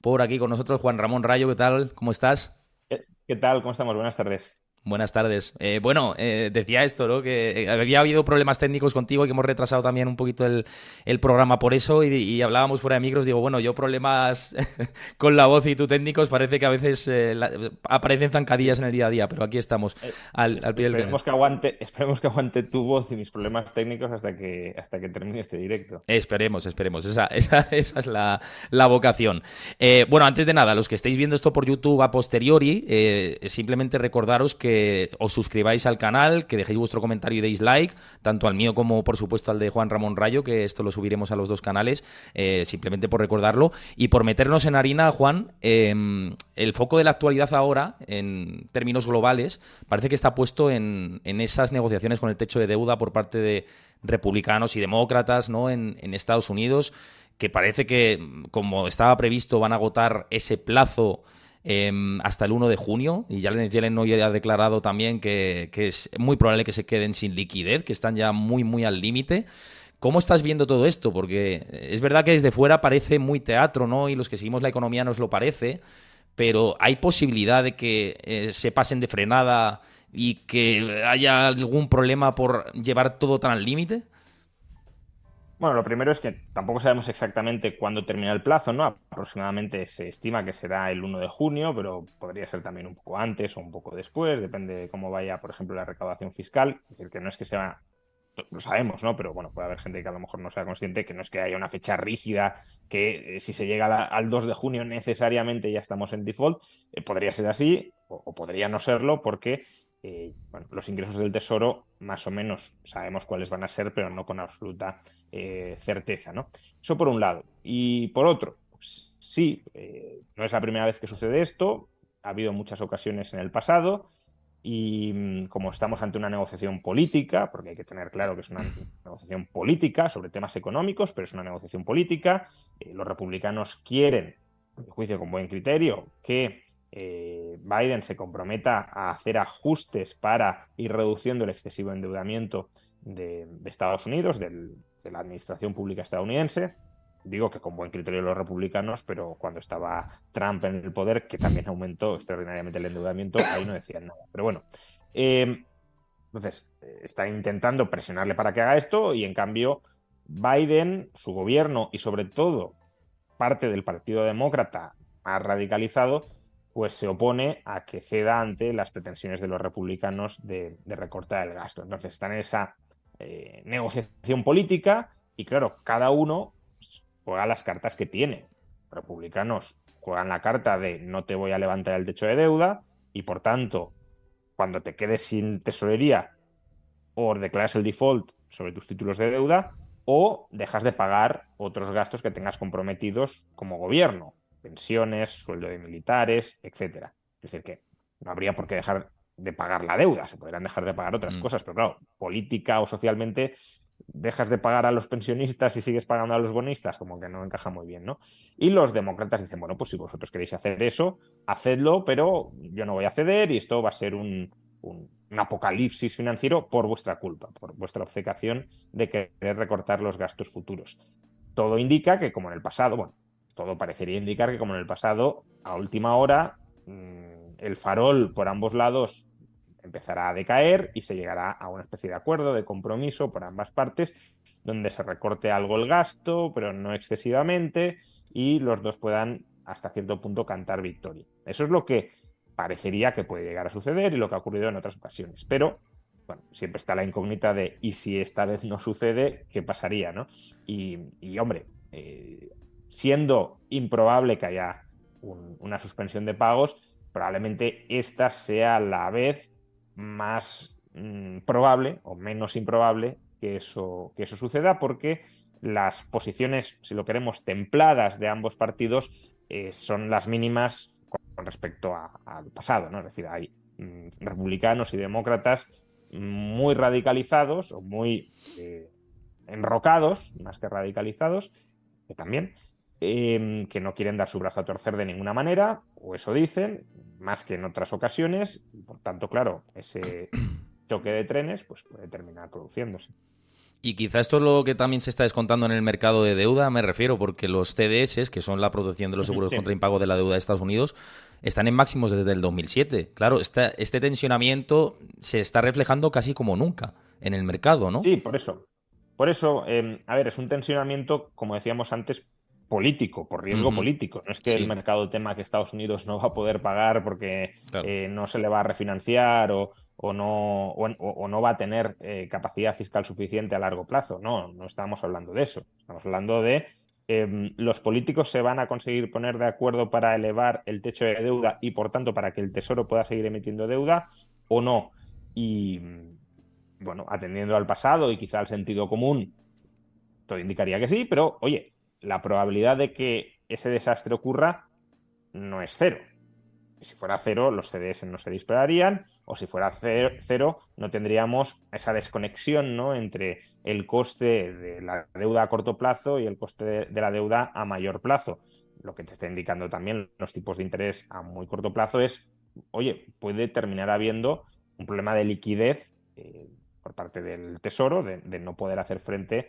Por aquí con nosotros Juan Ramón Rayo, ¿qué tal? ¿Cómo estás? ¿Qué tal? ¿Cómo estamos? Buenas tardes. Buenas tardes. Eh, bueno, eh, decía esto, ¿no? Que eh, había habido problemas técnicos contigo y que hemos retrasado también un poquito el, programa por eso y, hablábamos fuera de micros. Digo, bueno, yo problemas con la voz y tú técnicos parece que a veces aparecen zancadillas en el día a día, pero aquí estamos al, pie del esperemos que aguante Esperemos que aguante tu voz y mis problemas técnicos hasta que, hasta que termine este directo. Esperemos, esperemos. Esa, esa, esa es la, la vocación. bueno, antes de nada, los que estáis viendo esto por YouTube a posteriori, simplemente recordaros que os suscribáis al canal, que dejéis vuestro comentario y deis like, tanto al mío como por supuesto al de Juan Ramón Rayo, que esto lo subiremos a los dos canales, eh, simplemente por recordarlo. Y por meternos en harina, Juan, em, el foco de la actualidad ahora, en términos globales, parece que está puesto en, esas negociaciones con el techo de deuda por parte de republicanos y demócratas ¿no? en, en Estados Unidos que parece que, como estaba previsto, van a agotar ese plazo Em, hasta el 1 de junio. Y Janet Yellen hoy ha declarado también que, es muy probable que se queden sin liquidez, que están ya muy, muy al límite. ¿Cómo estás viendo todo esto? Porque es verdad que desde fuera parece muy teatro, ¿no? Y los que seguimos la economía nos lo parece, pero ¿hay posibilidad de que eh, se pasen de frenada y que haya algún problema por llevar todo tan al límite? Bueno, lo primero es que tampoco sabemos exactamente cuándo termina el plazo, ¿no? Aproximadamente se estima que será el 1 de junio, pero podría ser también un poco antes o un poco después, depende de cómo vaya, por ejemplo, la recaudación fiscal. Es decir, que no es que sea, lo sabemos, ¿no? Pero bueno, puede haber gente que a lo mejor no sea consciente que no es que haya una fecha rígida, que eh, si se llega al 2 de junio necesariamente ya estamos en default. Eh, podría ser así o podría no serlo porque eh, los ingresos del Tesoro más o menos sabemos cuáles van a ser, pero no con absoluta eh, certeza. ¿no? Eso por un lado. Y por otro, pues, sí, eh, no es la primera vez que sucede esto, ha habido muchas ocasiones en el pasado y mm, como estamos ante una negociación política, porque hay que tener claro que es una negociación política sobre temas económicos, pero es una negociación política, los republicanos quieren, en juicio con buen criterio, que eh, Biden se comprometa a hacer ajustes para ir reduciendo el excesivo endeudamiento de, Estados Unidos, de la administración pública estadounidense. Digo que con buen criterio los republicanos, pero cuando estaba Trump en el poder, que también aumentó extraordinariamente el endeudamiento, ahí no decían nada. Pero bueno, eh, entonces está intentando presionarle para que haga esto y en cambio Biden, su gobierno y sobre todo parte del Partido Demócrata más radicalizado, pues se opone a que ceda ante las pretensiones de los republicanos de, recortar el gasto. Entonces están en esa eh, negociación política y claro, cada uno juega las cartas que tiene. Republicanos juegan la carta de no te voy a levantar el techo de deuda y por tanto, cuando te quedes sin tesorería o declaras el default sobre tus títulos de deuda o dejas de pagar otros gastos que tengas comprometidos como gobierno, pensiones, sueldo de militares, etcétera. Es decir, que no habría por qué dejar de pagar la deuda, se podrían dejar de pagar otras mm. cosas, pero claro, política o socialmente dejas de pagar a los pensionistas y sigues pagando a los bonistas, como que no encaja muy bien, ¿no? Y los demócratas dicen, bueno, pues si vosotros queréis hacer eso, hacedlo, pero yo no voy a ceder y esto va a ser un, un, un apocalipsis financiero por vuestra culpa, por vuestra obcecación de querer recortar los gastos futuros. Todo indica que, como en el pasado, bueno, todo parecería indicar que como en el pasado, a última hora, mm, el farol por ambos lados empezará a decaer y se llegará a una especie de acuerdo, de compromiso por ambas partes, donde se recorte algo el gasto, pero no excesivamente, y los dos puedan hasta cierto punto cantar victoria. Eso es lo que parecería que puede llegar a suceder y lo que ha ocurrido en otras ocasiones. Pero, bueno, siempre está la incógnita de, ¿y si esta vez no sucede, qué pasaría? ¿no? Y, hombre, eh, siendo improbable que haya una suspensión de pagos, probablemente esta sea la vez más mm, probable o menos improbable que eso, que eso suceda, porque las posiciones, si lo queremos, templadas de ambos partidos eh, son las mínimas con respecto al pasado, ¿no? Es decir, hay mm, republicanos y demócratas muy radicalizados o muy eh, enrocados, más que radicalizados, que también, em, que no quieren dar su brazo a torcer de ninguna manera, o eso dicen, más que en otras ocasiones, y por tanto, claro, ese choque de trenes pues puede terminar produciéndose. Y quizá esto es lo que también se está descontando en el mercado de deuda, me refiero, porque los CDS, que son la protección de los seguros contra impago de la deuda de Estados Unidos, están en máximos desde el 2007. Claro, este, este tensionamiento se está reflejando casi como nunca en el mercado, ¿no? Sí, por eso. Por eso, em, a ver, es un tensionamiento, como decíamos antes, político, por riesgo político. No es que el mercado tema que Estados Unidos no va a poder pagar porque eh, no se le va a refinanciar o, o no, o, no va a tener eh, capacidad fiscal suficiente a largo plazo. No, no estamos hablando de eso. Estamos hablando de em, los políticos se van a conseguir poner de acuerdo para elevar el techo de deuda y, por tanto, para que el Tesoro pueda seguir emitiendo deuda o no. Y, bueno, atendiendo al pasado y quizá al sentido común, todo indicaría que sí, pero, oye, la probabilidad de que ese desastre ocurra no es cero si fuera cero, los CDS no se dispararían, o si fuera cero, no tendríamos esa desconexión ¿no? entre el coste de la deuda a corto plazo y el coste de, la deuda a mayor plazo. Lo que te está indicando también los tipos de interés a muy corto plazo es, oye, puede terminar habiendo un problema de liquidez eh, por parte del Tesoro, de no poder hacer frente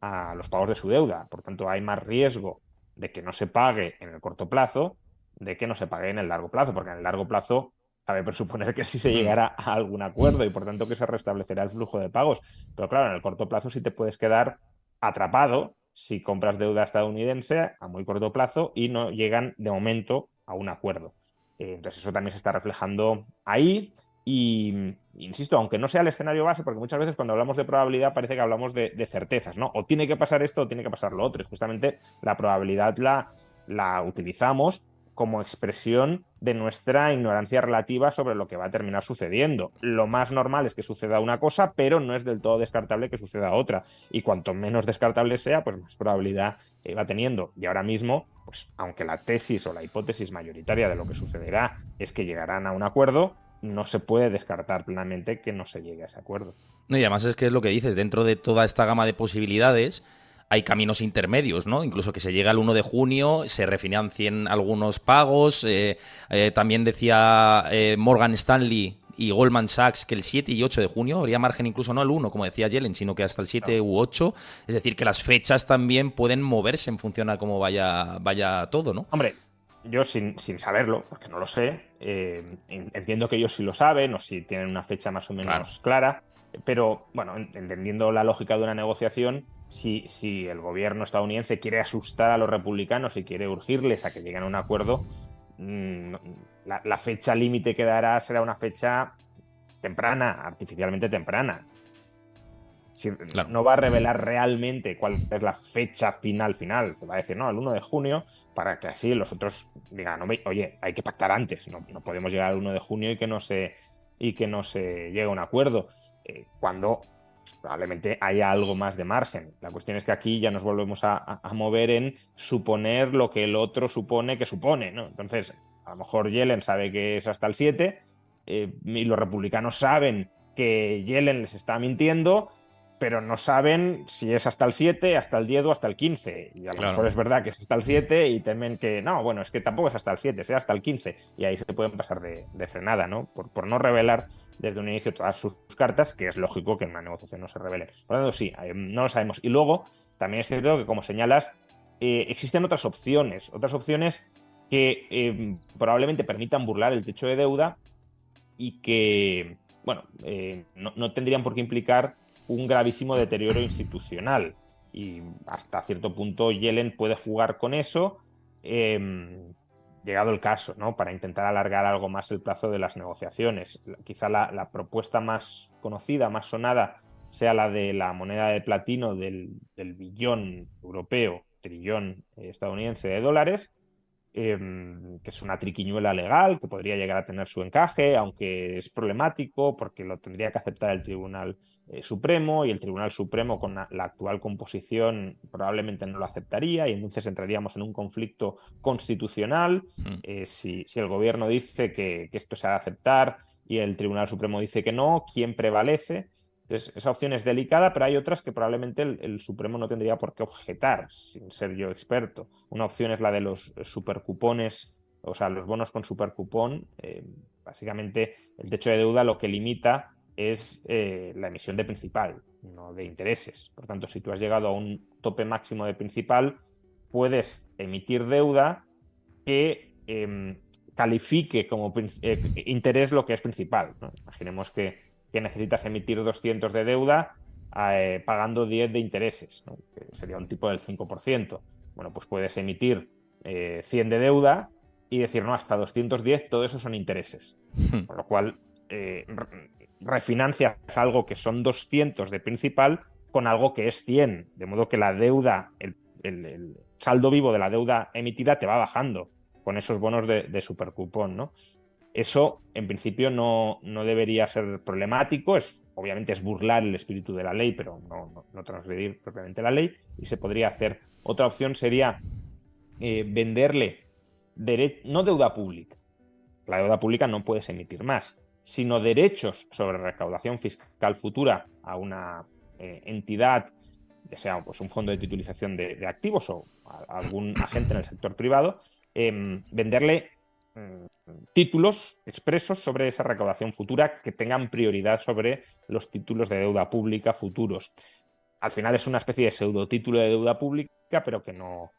a los pagos de su deuda. Por tanto, hay más riesgo de que no se pague en el corto plazo de que no se pague en el largo plazo, porque en el largo plazo cabe presuponer que sí se llegará a algún acuerdo y por tanto que se restablecerá el flujo de pagos. Pero claro, en el corto plazo sí te puedes quedar atrapado si compras deuda estadounidense a muy corto plazo y no llegan de momento a un acuerdo. Eh, entonces eso también se está reflejando ahí y, insisto, aunque no sea el escenario base, porque muchas veces cuando hablamos de probabilidad parece que hablamos de, certezas, ¿no? O tiene que pasar esto o tiene que pasar lo otro. Y justamente la probabilidad la, la utilizamos como expresión de nuestra ignorancia relativa sobre lo que va a terminar sucediendo. Lo más normal es que suceda una cosa, pero no es del todo descartable que suceda otra. Y cuanto menos descartable sea, pues más probabilidad eh, va teniendo. Y ahora mismo, pues aunque la tesis o la hipótesis mayoritaria de lo que sucederá es que llegarán a un acuerdo, no se puede descartar plenamente que no se llegue a ese acuerdo. No, y además es que es lo que dices, dentro de toda esta gama de posibilidades, hay caminos intermedios, ¿no? Incluso que se llega al 1 de junio, se refinancien algunos pagos. Eh, eh, también decía eh, Morgan Stanley y Goldman Sachs que el 7 y 8 de junio habría margen incluso no al 1, como decía Yellen, sino que hasta el 7 u 8. Es decir, que las fechas también pueden moverse en función a cómo vaya, vaya todo, ¿no? Hombre, yo sin, sin saberlo, porque no lo sé, entiendo que ellos sí lo saben o si tienen una fecha más o menos clara, pero bueno, entendiendo la lógica de una negociación, si, si el gobierno estadounidense quiere asustar a los republicanos y quiere urgirles a que lleguen a un acuerdo, mm, la, fecha límite que dará será una fecha temprana, artificialmente temprana. No va a revelar realmente cuál es la fecha final final. Te va a decir, no, el 1 de junio, para que así los otros digan, oye, hay que pactar antes. No, no podemos llegar al 1 de junio y que no se, y que no se llegue a un acuerdo. Eh, cuando probablemente haya algo más de margen. La cuestión es que aquí ya nos volvemos a, mover en suponer lo que el otro supone que supone, ¿no? Entonces, a lo mejor Yellen sabe que es hasta el 7 eh, y los republicanos saben que Yellen les está mintiendo, pero no saben si es hasta el 7, hasta el 10 o hasta el 15. Y a lo mejor es verdad que es hasta el 7 y temen que no, bueno, es que tampoco es hasta el 7, sea hasta el 15. Y ahí se pueden pasar de, frenada, ¿no? Por, por no revelar desde un inicio todas sus cartas, que es lógico que en una negociación no se revele. Por lo tanto, sí, eh, no lo sabemos. Y luego, también es cierto que, como señalas, eh, existen otras opciones, otras opciones que eh, probablemente permitan burlar el techo de deuda y que, bueno, no, no, tendrían por qué implicar un gravísimo deterioro institucional. Y hasta cierto punto Yellen puede jugar con eso llegado el caso, ¿no? Para intentar alargar algo más el plazo de las negociaciones. Quizá la, propuesta más conocida, más sonada, sea la de la moneda de platino del, billón europeo, trillón estadounidense de dólares, em, que es una triquiñuela legal, que podría llegar a tener su encaje, aunque es problemático porque lo tendría que aceptar el Tribunal eh, Supremo y el Tribunal Supremo con la, actual composición probablemente no lo aceptaría y entonces entraríamos en un conflicto constitucional. Hmm. Eh, si, el gobierno dice que, que esto se ha de aceptar y el Tribunal Supremo dice que no, ¿quién prevalece? Entonces, esa opción es delicada, pero hay otras que probablemente el, Supremo no tendría por qué objetar, sin ser yo experto. Una opción es la de los supercupones, o sea, los bonos con supercupón. Eh, básicamente, el techo de deuda lo que limita es eh, la emisión de principal, no de intereses. Por tanto, si tú has llegado a un tope máximo de principal, puedes emitir deuda que em, califique como eh, interés lo que es principal. Imaginemos que que necesitas emitir 200 de deuda eh, pagando 10 de intereses, que sería un tipo del 5%. Bueno, pues puedes emitir 100 eh, de deuda y decir, no, hasta 210, todo eso son intereses. Hmm. Con lo cual, eh, refinancias algo que son 200 de principal con algo que es 100, de modo que la deuda, el, saldo vivo de la deuda emitida te va bajando con esos bonos de, de supercupón, ¿no? Eso, en principio, no, debería ser problemático. Es, obviamente es burlar el espíritu de la ley, pero no, transgredir propiamente la ley. Y se podría hacer. Otra opción sería eh, venderle no deuda pública. La deuda pública no puedes emitir más, sino derechos sobre recaudación fiscal futura a una eh, entidad, ya sea pues, un fondo de titulización de, activos o algún agente en el sector privado, em, venderle títulos expresos sobre esa recaudación futura que tengan prioridad sobre los títulos de deuda pública futuros. Al final es una especie de pseudo título de deuda pública, pero que no,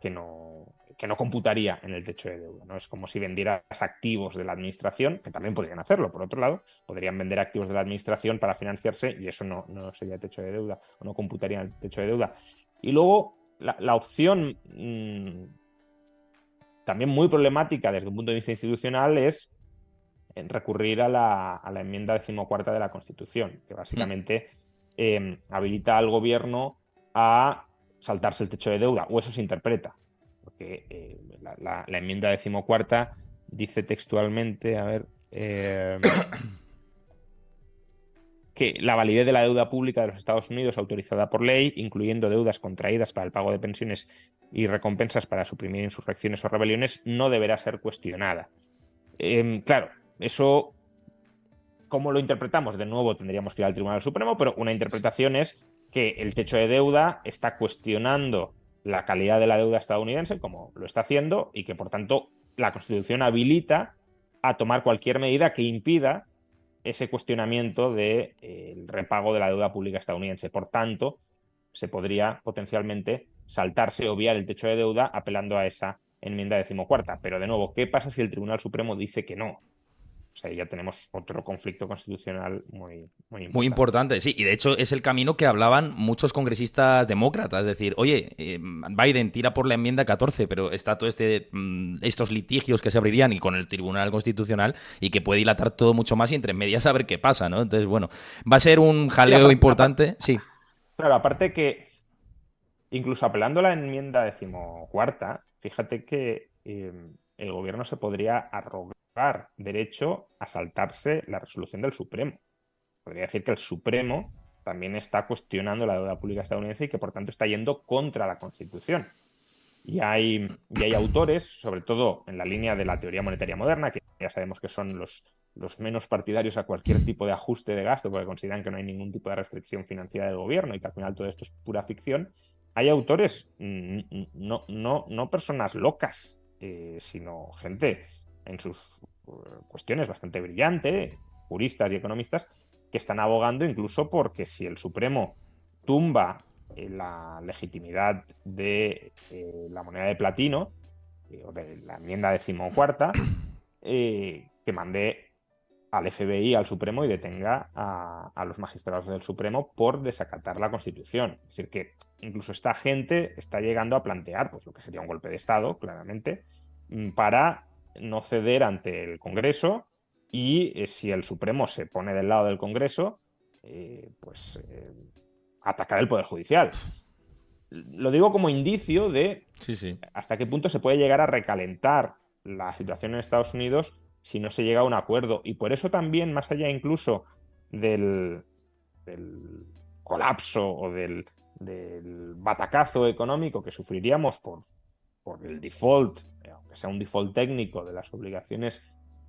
que no, que no computaría en el techo de deuda. ¿no? Es como si vendieras activos de la administración, que también podrían hacerlo, por otro lado, podrían vender activos de la administración para financiarse y eso no, no sería techo de deuda o no computaría en el techo de deuda. Y luego la, opción mm, también muy problemática desde un punto de vista institucional es recurrir a la, enmienda decimocuarta de la Constitución, que básicamente em, habilita al gobierno a saltarse el techo de deuda, o eso se interpreta, porque eh, la, enmienda decimocuarta dice textualmente, a ver, em, que la validez de la deuda pública de los Estados Unidos autorizada por ley, incluyendo deudas contraídas para el pago de pensiones y recompensas para suprimir insurrecciones o rebeliones, no deberá ser cuestionada. Em, claro, eso, ¿cómo lo interpretamos? De nuevo tendríamos que ir al Tribunal Supremo, pero una interpretación es que el techo de deuda está cuestionando la calidad de la deuda estadounidense, como lo está haciendo, y que por tanto la Constitución habilita a tomar cualquier medida que impida ese cuestionamiento del de, repago de la deuda pública estadounidense. Por tanto, se podría potencialmente saltarse, obviar el techo de deuda apelando a esa enmienda decimocuarta. Pero de nuevo, ¿qué pasa si el Tribunal Supremo dice que no? O sea, ya tenemos otro conflicto constitucional muy, muy importante. Muy importante, sí. Y de hecho es el camino que hablaban muchos congresistas demócratas. Es decir, oye, eh, Biden tira por la enmienda 14, pero está todo este mm, estos litigios que se abrirían y con el Tribunal Constitucional y que puede dilatar todo mucho más y entre medias a ver qué pasa, ¿no? Entonces, bueno, va a ser un jaleo importante. sí. Claro, aparte que incluso apelando a la enmienda decimocuarta, fíjate que eh, el gobierno se podría arrogar derecho a saltarse la resolución del Supremo. Podría decir que el Supremo también está cuestionando la deuda pública estadounidense y que por tanto está yendo contra la Constitución. Y hay, y hay autores, sobre todo en la línea de la teoría monetaria moderna, que ya sabemos que son los, menos partidarios a cualquier tipo de ajuste de gasto, porque consideran que no hay ningún tipo de restricción financiera del gobierno y que al final todo esto es pura ficción. Hay autores, mm, mm, no, no, no personas locas, eh, sino gente en sus eh, cuestiones bastante brillante, juristas y economistas, que están abogando incluso porque si el Supremo tumba eh, la legitimidad de eh, la moneda de platino, o de la enmienda decimocuarta, que mande al FBI, al Supremo, y detenga a, a, los magistrados del Supremo por desacatar la Constitución. Es decir, que incluso esta gente está llegando a plantear pues, lo que sería un golpe de Estado, claramente, mm, para no ceder ante el Congreso y eh, si el Supremo se pone del lado del Congreso, eh, pues eh, atacar el Poder Judicial. lo digo como indicio de sí, sí. hasta qué punto se puede llegar a recalentar la situación en Estados Unidos si no se llega a un acuerdo. Y por eso también, más allá incluso del, colapso o del, batacazo económico que sufriríamos por, por el default, aunque sea un default técnico de las obligaciones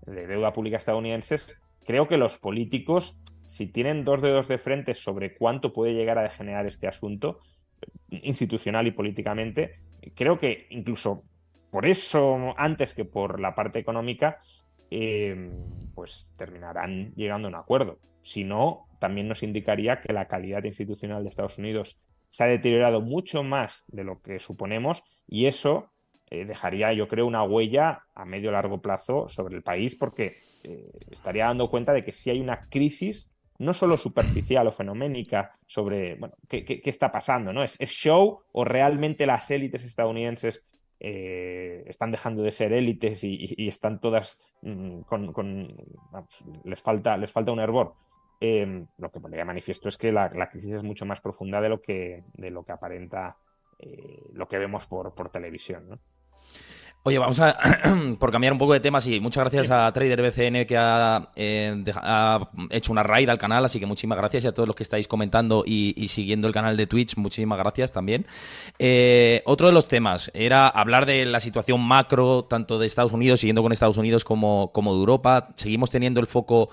de deuda pública estadounidenses, creo que los políticos, si tienen dos dedos de frente sobre cuánto puede llegar a degenerar este asunto, institucional y políticamente, creo que incluso por eso, antes que por la parte económica, eh, pues terminarán llegando a un acuerdo. Si no, también nos indicaría que la calidad institucional de Estados Unidos se ha deteriorado mucho más de lo que suponemos y eso eh, dejaría, yo creo, una huella a medio largo plazo sobre el país porque eh, estaría dando cuenta de que si hay una crisis no solo superficial o fenoménica sobre bueno, qué, está pasando, ¿no? ¿Es, show o realmente las élites estadounidenses eh, están dejando de ser élites y, están todas mm, con, les, falta, les falta un hervor? Em, lo que pondría manifiesto es que la, crisis es mucho más profunda de lo que, de lo que aparenta lo que vemos por, por televisión, ¿no? Oye, vamos a, por cambiar un poco de temas y muchas gracias a Trader BCN que eh, ha, hecho una raid al canal, así que muchísimas gracias y a todos los que estáis comentando y, siguiendo el canal de Twitch, muchísimas gracias también. Eh, otro de los temas era hablar de la situación macro, tanto de Estados Unidos, siguiendo con Estados Unidos, como, como de Europa. Seguimos teniendo el foco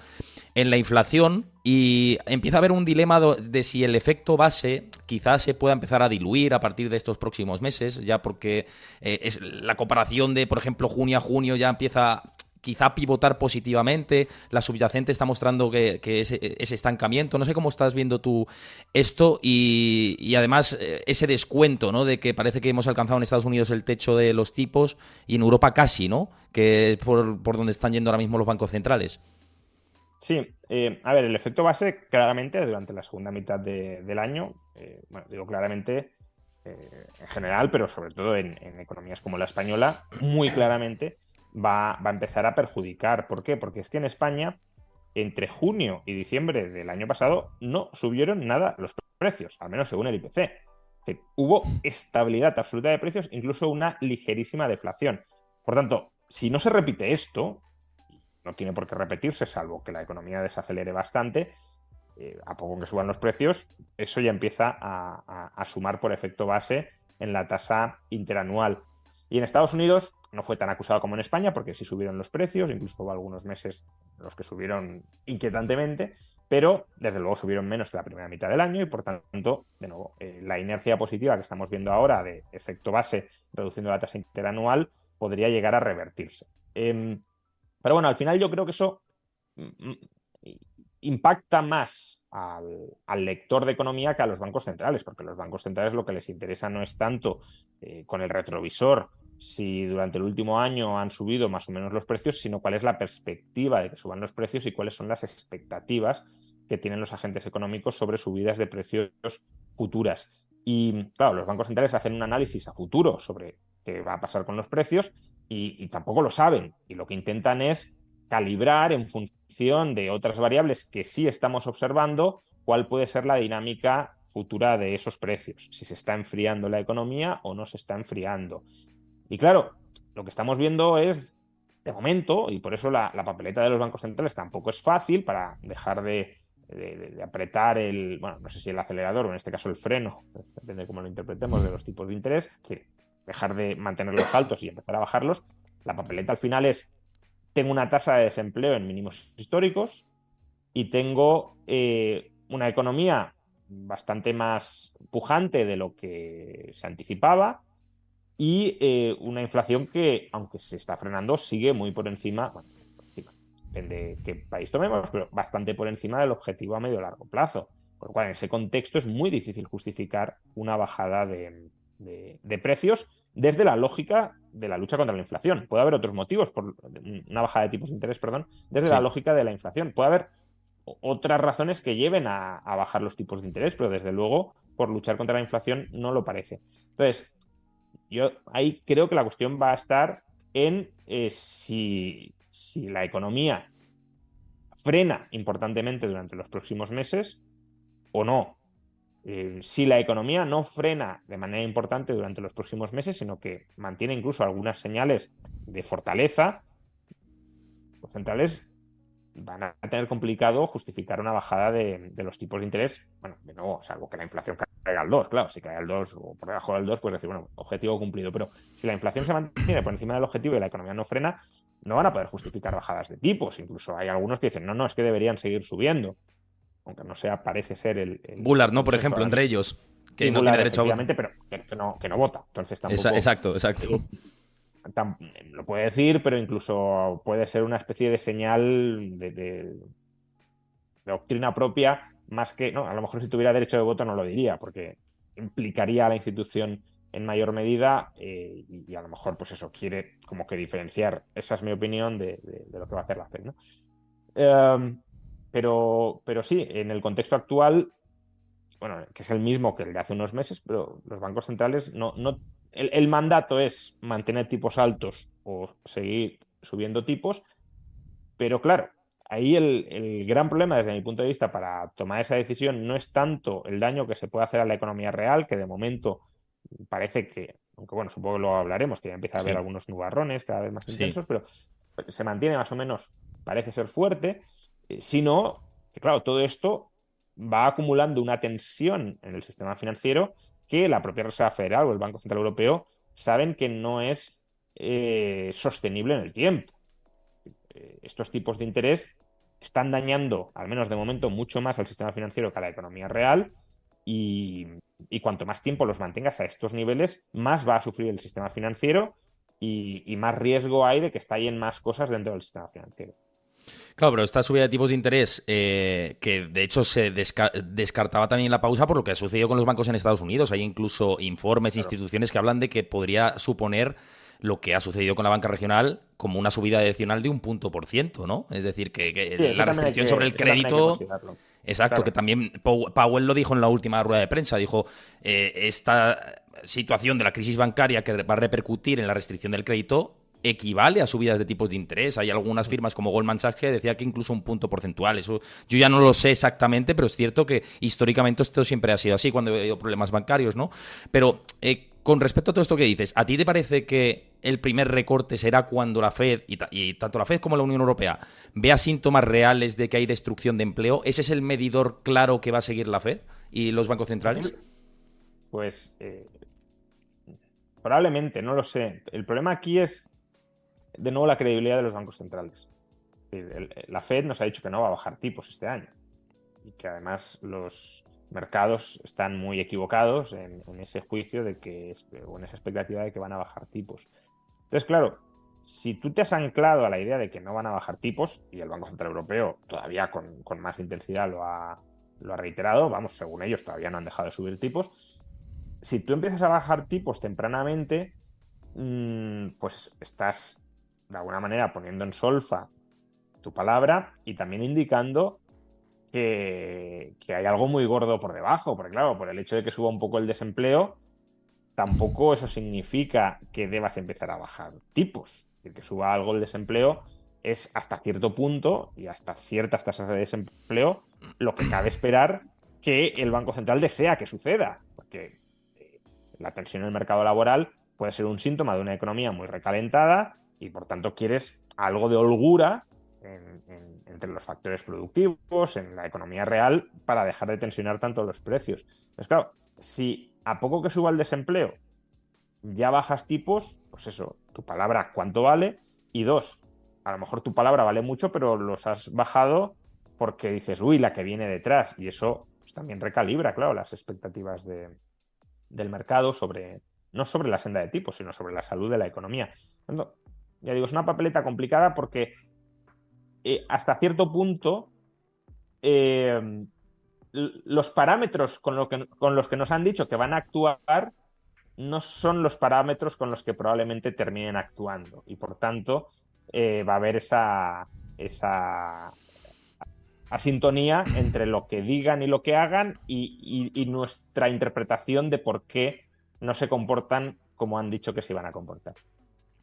en la inflación y empieza a haber un dilema de si el efecto base quizás se pueda empezar a diluir a partir de estos próximos meses, ya porque eh, es la comparación de, por ejemplo, junio a junio ya empieza quizá pivotar positivamente, la subyacente está mostrando que, ese, estancamiento. No sé cómo estás viendo tú esto y, además eh, ese descuento, ¿no? De que parece que hemos alcanzado en Estados Unidos el techo de los tipos y en Europa casi, ¿no? Que es por, por donde están yendo ahora mismo los bancos centrales. Sí, eh, a ver, el efecto base claramente durante la segunda mitad del año, eh, bueno, digo claramente eh, en general, pero sobre todo en, economías como la española, muy claramente va, va, a empezar a perjudicar. ¿Por qué? Porque es que en España, entre junio y diciembre del año pasado, no subieron nada los precios, al menos según el IPC. hubo estabilidad absoluta de precios, incluso una ligerísima deflación. Por tanto, si no se repite esto, no tiene por qué repetirse, salvo que la economía desacelere bastante, eh, a poco que suban los precios, eso ya empieza a, sumar por efecto base en la tasa interanual. Y en Estados Unidos no fue tan acusado como en España, porque sí subieron los precios, incluso hubo algunos meses los que subieron inquietantemente, pero desde luego subieron menos que la primera mitad del año y por tanto, de nuevo, eh, la inercia positiva que estamos viendo ahora de efecto base reduciendo la tasa interanual podría llegar a revertirse. Em, pero bueno, al final yo creo que eso mm, mm, impacta más al, lector de economía que a los bancos centrales, porque los bancos centrales lo que les interesa no es tanto eh, con el retrovisor si durante el último año han subido más o menos los precios, sino cuál es la perspectiva de que suban los precios y cuáles son las expectativas que tienen los agentes económicos sobre subidas de precios futuras. Y claro, los bancos centrales hacen un análisis a futuro sobre qué va a pasar con los precios y, tampoco lo saben. Y lo que intentan es calibrar en función de otras variables que sí estamos observando cuál puede ser la dinámica futura de esos precios, si se está enfriando la economía o no se está enfriando. Y claro, lo que estamos viendo es, de momento, y por eso la, papeleta de los bancos centrales tampoco es fácil para dejar de, apretar el, bueno, no sé si el acelerador o en este caso el freno, depende de cómo lo interpretemos, de los tipos de interés, que dejar de mantenerlos altos y empezar a bajarlos, la papeleta al final es, tengo una tasa de desempleo en mínimos históricos y tengo eh, una economía bastante más pujante de lo que se anticipaba y eh, una inflación que, aunque se está frenando, sigue muy por encima, bueno, por encima, depende de qué país tomemos, pero bastante por encima del objetivo a medio largo plazo. Por lo cual, en ese contexto es muy difícil justificar una bajada de, de, precios desde la lógica de la lucha contra la inflación. Puede haber otros motivos, por una bajada de tipos de interés, perdón, desde la lógica de la inflación. Puede haber otras razones que lleven a, bajar los tipos de interés, pero desde luego por luchar contra la inflación no lo parece. Entonces, yo ahí creo que la cuestión va a estar en eh, si, si la economía frena importantemente durante los próximos meses o no. Eh, si la economía no frena de manera importante durante los próximos meses, sino que mantiene incluso algunas señales de fortaleza, los centrales van a tener complicado justificar una bajada de, los tipos de interés, bueno, de nuevo, salvo que la inflación caiga al 2, claro, si cae al 2 o por debajo del 2, pues decir, bueno, objetivo cumplido, pero si la inflación se mantiene por encima del objetivo y la economía no frena, no van a poder justificar bajadas de tipos, incluso hay algunos que dicen, no, no, es que deberían seguir subiendo, aunque no sea, parece ser el... Bullard, ¿no? Por ejemplo, entre ellos, que no tiene derecho a votar. pero que, no, que no vota, entonces tampoco... Exacto, exacto lo puede decir, pero incluso puede ser una especie de señal de, doctrina propia, más que, no, a lo mejor si tuviera derecho de voto no lo diría, porque implicaría a la institución en mayor medida eh, y, a lo mejor, pues eso, quiere como que diferenciar, esa es mi opinión de, lo que va a hacer la FED, ¿no? Em, pero, pero sí, en el contexto actual, bueno, que es el mismo que el de hace unos meses, pero los bancos centrales no, no el, mandato es mantener tipos altos o seguir subiendo tipos, pero claro, ahí el, gran problema desde mi punto de vista para tomar esa decisión no es tanto el daño que se puede hacer a la economía real, que de momento parece que, aunque bueno, supongo que lo hablaremos, que ya empieza a haber algunos nubarrones cada vez más intensos, pero se mantiene más o menos, parece ser fuerte, sino que claro, todo esto va acumulando una tensión en el sistema financiero que la propia Reserva Federal o el Banco Central Europeo saben que no es eh, sostenible en el tiempo. Eh, estos tipos de interés están dañando, al menos de momento, mucho más al sistema financiero que a la economía real y, cuanto más tiempo los mantengas a estos niveles, más va a sufrir el sistema financiero y, y más riesgo hay de que estallen más cosas dentro del sistema financiero. Claro, pero esta subida de tipos de interés, eh, que de hecho se descartaba también la pausa por lo que ha sucedido con los bancos en Estados Unidos. Hay incluso informes, e instituciones que hablan de que podría suponer lo que ha sucedido con la banca regional como una subida adicional de un punto por ciento, ¿no? Es decir, que, la restricción sobre el crédito... Exacto, que también Powell lo dijo en la última rueda de prensa. Dijo, eh, esta situación de la crisis bancaria que va a repercutir en la restricción del crédito equivale a subidas de tipos de interés. Hay algunas firmas como Goldman Sachs que decía que incluso un punto porcentual. Eso yo ya no lo sé exactamente, pero es cierto que históricamente esto siempre ha sido así cuando ha habido problemas bancarios, ¿no? Pero eh, con respecto a todo esto que dices, ¿a ti te parece que el primer recorte será cuando la Fed, y, tanto la Fed como la Unión Europea, vea síntomas reales de que hay destrucción de empleo? ¿Ese es el medidor claro que va a seguir la Fed y los bancos centrales? Pues eh, probablemente, no lo sé. El problema aquí es de nuevo la credibilidad de los bancos centrales. La Fed nos ha dicho que no va a bajar tipos este año y que además los mercados están muy equivocados en, ese juicio de que, o en esa expectativa de que van a bajar tipos. Entonces, claro, si tú te has anclado a la idea de que no van a bajar tipos, y el Banco Central Europeo todavía con, más intensidad lo ha, lo ha reiterado, vamos, según ellos todavía no han dejado de subir tipos, si tú empiezas a bajar tipos tempranamente, mm, pues estás de alguna manera poniendo en solfa tu palabra y también indicando que, hay algo muy gordo por debajo, porque claro, por el hecho de que suba un poco el desempleo, tampoco eso significa que debas empezar a bajar tipos. El que suba algo el desempleo es hasta cierto punto y hasta ciertas tasas de desempleo lo que cabe esperar que el Banco Central desea que suceda, porque eh, la tensión en el mercado laboral puede ser un síntoma de una economía muy recalentada y por tanto quieres algo de holgura entre los factores productivos, en la economía real, para dejar de tensionar tanto los precios. Entonces, claro, si a poco que suba el desempleo ya bajas tipos, pues eso, tu palabra cuánto vale, y dos, a lo mejor tu palabra vale mucho, pero los has bajado porque dices, uy, la que viene detrás, y eso pues, también recalibra, claro, las expectativas de, del mercado sobre, no sobre la senda de tipos, sino sobre la salud de la economía. Ya digo, es una papeleta complicada porque eh, hasta cierto punto eh, los parámetros con, los que nos han dicho que van a actuar no son los parámetros con los que probablemente terminen actuando. Y por tanto, eh, va a haber esa, esa asintonía entre lo que digan y lo que hagan y, nuestra interpretación de por qué no se comportan como han dicho que se iban a comportar.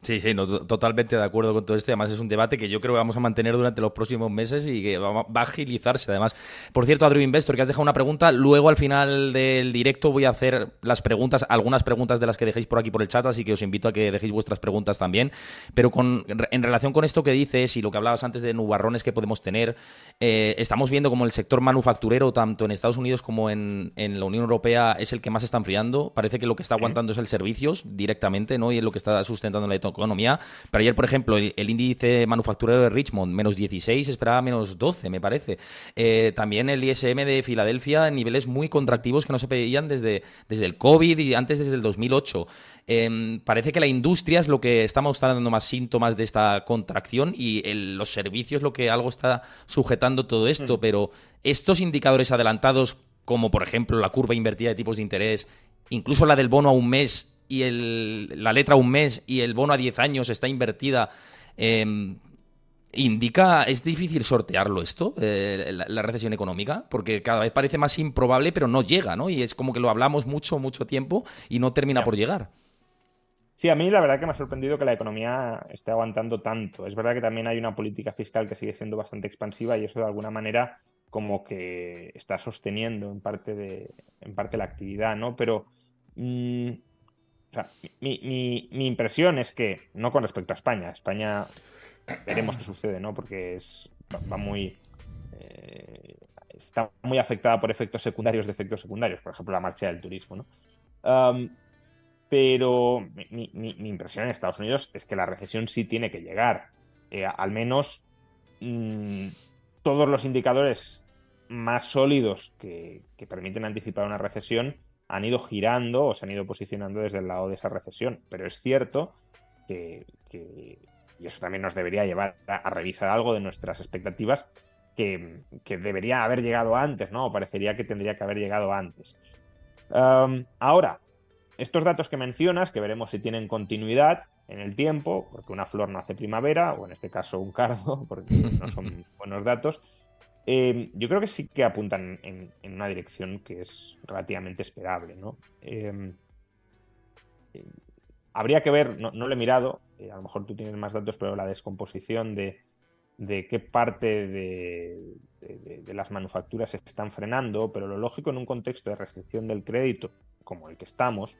Sí, sí, totalmente de acuerdo con todo esto. Además, es un debate que yo creo que vamos a mantener durante los próximos meses y que va, a agilizarse. Además, por cierto, Adriu Investor, que has dejado una pregunta. Luego, al final del directo, voy a hacer las preguntas, algunas preguntas de las que dejéis por aquí por el chat, así que os invito a que dejéis vuestras preguntas también. Pero con, en relación con esto que dices y lo que hablabas antes de nubarrones que podemos tener, eh, estamos viendo como el sector manufacturero, tanto en Estados Unidos como en, la Unión Europea, es el que más está enfriando. Parece que lo que está aguantando es el servicios directamente, ¿no? Y es lo que está sustentando la economía. Pero ayer, por ejemplo, el, índice manufacturero de Richmond, menos 16, esperaba menos 12, me parece. Eh, también el ISM de Filadelfia en niveles muy contractivos que no se pedían desde, desde el COVID y antes desde el 2008. Em, parece que la industria es lo que está mostrando más síntomas de esta contracción y los servicios lo que algo está sujetando todo esto, mm. pero estos indicadores adelantados, como por ejemplo la curva invertida de tipos de interés, incluso la del bono a un mes, y el, la letra un mes y el bono a 10 años está invertida, em, indica, es difícil sortearlo esto, eh, la, recesión económica, porque cada vez parece más improbable, pero no llega, ¿no? Y es como que lo hablamos mucho, mucho tiempo y no termina por llegar. Sí, a mí la verdad que me ha sorprendido que la economía esté aguantando tanto. Es verdad que también hay una política fiscal que sigue siendo bastante expansiva y eso de alguna manera como que está sosteniendo en parte de en parte la actividad, ¿no? Pero mi, impresión es que, no con respecto a España, España veremos qué sucede, ¿no? Porque es, va muy. Eh, está muy afectada por efectos secundarios de efectos secundarios, por ejemplo, la marcha del turismo, ¿no? pero mi, impresión en Estados Unidos es que la recesión sí tiene que llegar. Eh, al menos mm, todos los indicadores más sólidos que permiten anticipar una recesión han ido girando o se han ido posicionando desde el lado de esa recesión. Pero es cierto que, y eso también nos debería llevar a, revisar algo de nuestras expectativas, que, debería haber llegado antes, ¿no? O parecería que tendría que haber llegado antes. ahora, estos datos que mencionas, que veremos si tienen continuidad en el tiempo, porque una flor no hace primavera, o en este caso un cardo, porque no son buenos datos, Em, yo creo que sí que apuntan en, una dirección que es relativamente esperable, ¿no? Em, habría que ver, no, lo he mirado, eh, a lo mejor tú tienes más datos, pero la descomposición de, qué parte de, las manufacturas se están frenando, pero lo lógico en un contexto de restricción del crédito como el que estamos,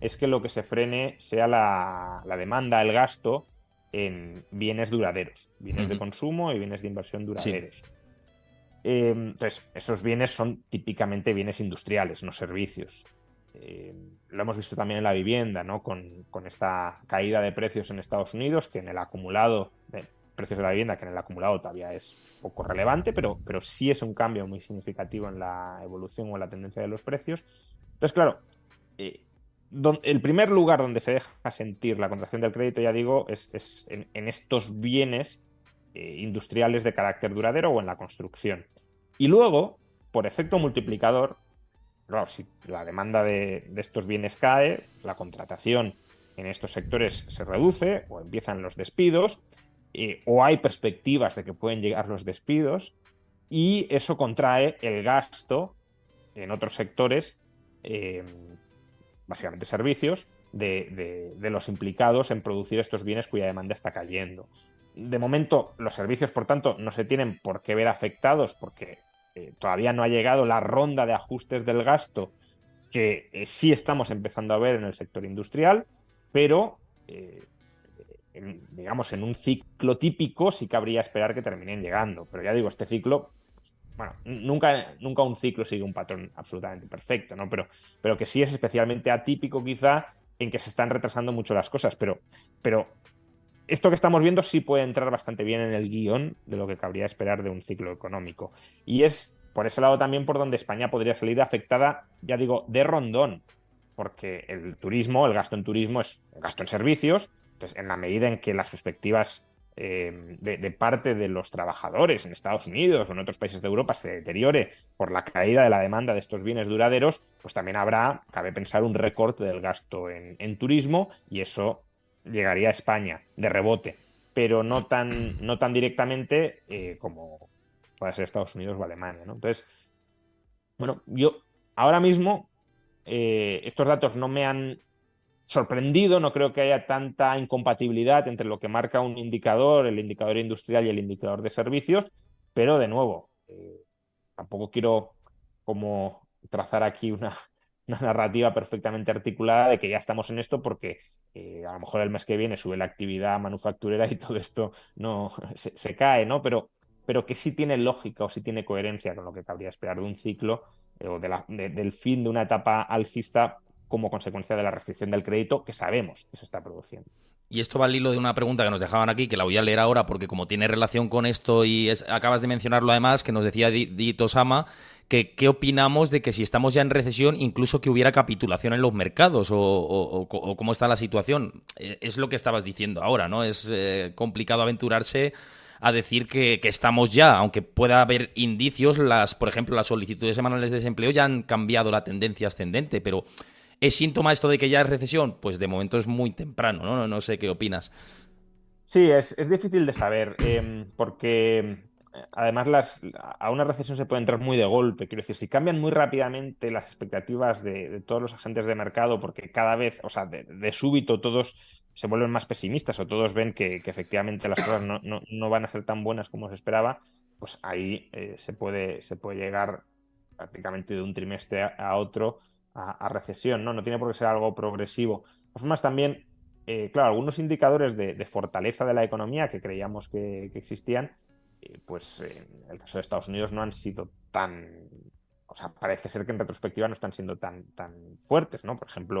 es que lo que se frene sea la, demanda, el gasto en bienes duraderos, bienes de consumo y bienes de inversión duraderos. Em, entonces, esos bienes son típicamente bienes industriales, no servicios. Em, lo hemos visto también en la vivienda, ¿no? Con, esta caída de precios en Estados Unidos, que en el acumulado, de precios de la vivienda, que en el acumulado todavía es poco relevante, pero, pero sí es un cambio muy significativo en la evolución o en la tendencia de los precios. Entonces, claro, eh, el primer lugar donde se deja sentir la contracción del crédito, ya digo, es, en estos bienes eh, industriales de carácter duradero o en la construcción. Y luego, por efecto multiplicador, claro, si la demanda de, estos bienes cae, la contratación en estos sectores se reduce o empiezan los despidos, eh, o hay perspectivas de que pueden llegar los despidos, y eso contrae el gasto en otros sectores, eh, básicamente servicios, de, los implicados en producir estos bienes cuya demanda está cayendo de momento los servicios, por tanto, no se tienen por qué ver afectados porque eh, todavía no ha llegado la ronda de ajustes del gasto que eh, sí estamos empezando a ver en el sector industrial, pero eh, digamos en un ciclo típico sí cabría esperar que terminen llegando. Pero ya digo, este ciclo, bueno, nunca, nunca un ciclo sigue un patrón absolutamente perfecto, ¿no? Pero, pero que sí es especialmente atípico quizá en que se están retrasando mucho las cosas, pero, pero esto que estamos viendo sí puede entrar bastante bien en el guion de lo que cabría esperar de un ciclo económico. Y es por ese lado también por donde España podría salir afectada, ya digo, de rondón, porque el turismo, el gasto en turismo es gasto en servicios, entonces en la medida en que las perspectivas eh, de, parte de los trabajadores en Estados Unidos o en otros países de Europa se deteriore por la caída de la demanda de estos bienes duraderos, pues también habrá, cabe pensar, un recorte del gasto en turismo y eso llegaría a España de rebote, pero no tan, no tan directamente eh, como puede ser Estados Unidos o Alemania. ¿no? Entonces, bueno, yo ahora mismo eh, estos datos no me han sorprendido, no creo que haya tanta incompatibilidad entre lo que marca un indicador, el indicador industrial y el indicador de servicios, pero de nuevo, eh, tampoco quiero como trazar aquí una, narrativa perfectamente articulada de que ya estamos en esto porque eh, a lo mejor el mes que viene sube la actividad manufacturera y todo esto no se, cae, ¿no? Pero, pero que sí tiene lógica o sí tiene coherencia con lo que cabría esperar de un ciclo eh, o del fin de una etapa alcista como consecuencia de la restricción del crédito que sabemos que se está produciendo. Y esto va al hilo de una pregunta que nos dejaban aquí, que la voy a leer ahora porque como tiene relación con esto y acabas de mencionarlo además, que nos decía Dito Sama, que qué opinamos de que si estamos ya en recesión, incluso que hubiera capitulación en los mercados o, cómo está la situación. Eh, es lo que estabas diciendo ahora, ¿no? Es eh, complicado aventurarse a decir que, que, estamos ya, aunque pueda haber indicios, las, por ejemplo, las solicitudes semanales de desempleo ya han cambiado la tendencia ascendente, pero ¿Es síntoma esto de que ya es recesión? Pues de momento es muy temprano, ¿no? No, sé qué opinas. Sí, es, difícil de saber, em, porque además las, a una recesión se puede entrar muy de golpe. Quiero decir, si cambian muy rápidamente las expectativas de, todos los agentes de mercado, porque cada vez, o sea, de, súbito todos se vuelven más pesimistas o todos ven que, efectivamente las cosas no, van a ser tan buenas como se esperaba, pues ahí eh, se, puede, se puede llegar prácticamente de un trimestre a otro a, recesión, ¿no? No tiene por qué ser algo progresivo. De también, eh, claro, algunos indicadores de, fortaleza de la economía que creíamos que, existían, eh, pues en el caso de Estados Unidos no han sido tan. O sea, parece ser que en retrospectiva no están siendo tan, tan fuertes, ¿no? Por ejemplo,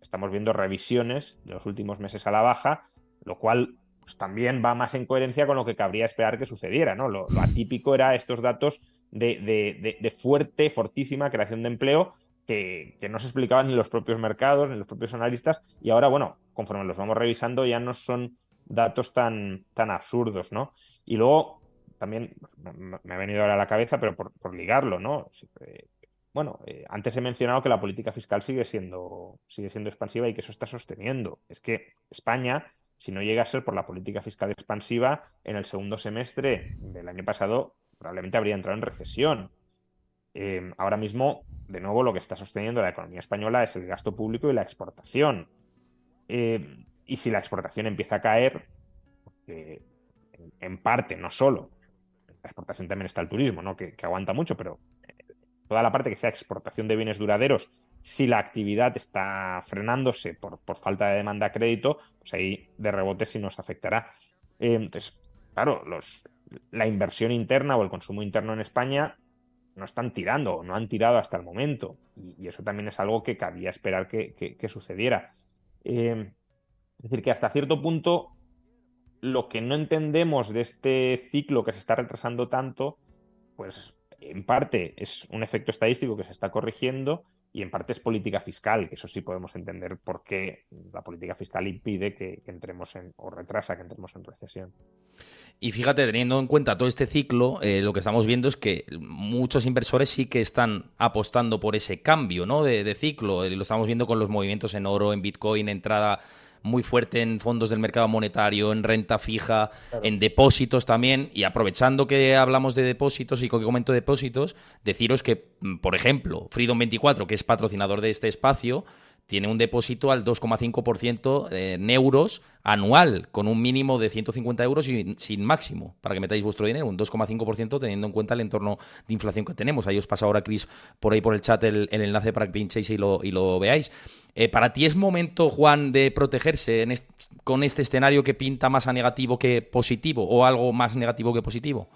estamos viendo revisiones de los últimos meses a la baja, lo cual pues, también va más en coherencia con lo que cabría esperar que sucediera. ¿no? Lo, atípico era estos datos de, fuerte, fortísima creación de empleo que, no se explicaban ni los propios mercados, ni los propios analistas, y ahora, bueno, conforme los vamos revisando, ya no son datos tan, tan absurdos, ¿no? Y luego, también me ha venido ahora a la cabeza, pero por, por ligarlo, ¿no? Bueno, eh, antes he mencionado que la política fiscal sigue siendo, sigue siendo expansiva y que eso está sosteniendo. Es que España, si no llega a ser por la política fiscal expansiva, en el segundo semestre del año pasado probablemente habría entrado en recesión. Em, ahora mismo, de nuevo, lo que está sosteniendo la economía española es el gasto público y la exportación. Em, y si la exportación empieza a caer, en, parte, no solo, la exportación también está el turismo, ¿no? que aguanta mucho, pero toda la parte que sea exportación de bienes duraderos, si la actividad está frenándose por, falta de demanda a crédito, pues ahí de rebote sí nos afectará. Eh, entonces, claro, la inversión interna o el consumo interno en España no están tirando o no han tirado hasta el momento. Y, eso también es algo que cabía esperar que, sucediera. Eh, es decir, que hasta cierto punto lo que no entendemos de este ciclo que se está retrasando tanto, pues en parte es un efecto estadístico que se está corrigiendo y en parte es política fiscal, que eso sí podemos entender por qué la política fiscal impide que, entremos en, o retrasa que entremos en recesión. Y fíjate, teniendo en cuenta todo este ciclo, eh, lo que estamos viendo es que muchos inversores sí que están apostando por ese cambio ¿no? de, de ciclo. Eh, lo estamos viendo con los movimientos en oro, en Bitcoin, entrada muy fuerte en fondos del mercado monetario, en renta fija, en depósitos también. Y aprovechando que hablamos de depósitos y que comento depósitos, deciros que, mm, por ejemplo, Freedom24, que es patrocinador de este espacio, tiene un depósito al 2,5% en euros anual, con un mínimo de 150 euros y sin máximo, para que metáis vuestro dinero, un 2,5% teniendo en cuenta el entorno de inflación que tenemos. Ahí os pasa ahora, Chris, por ahí por el chat el, enlace para que pinchéis y lo, y lo veáis. Eh, ¿Para ti es momento, Juan, de protegerse con este escenario que pinta más a negativo que positivo o algo más negativo que positivo?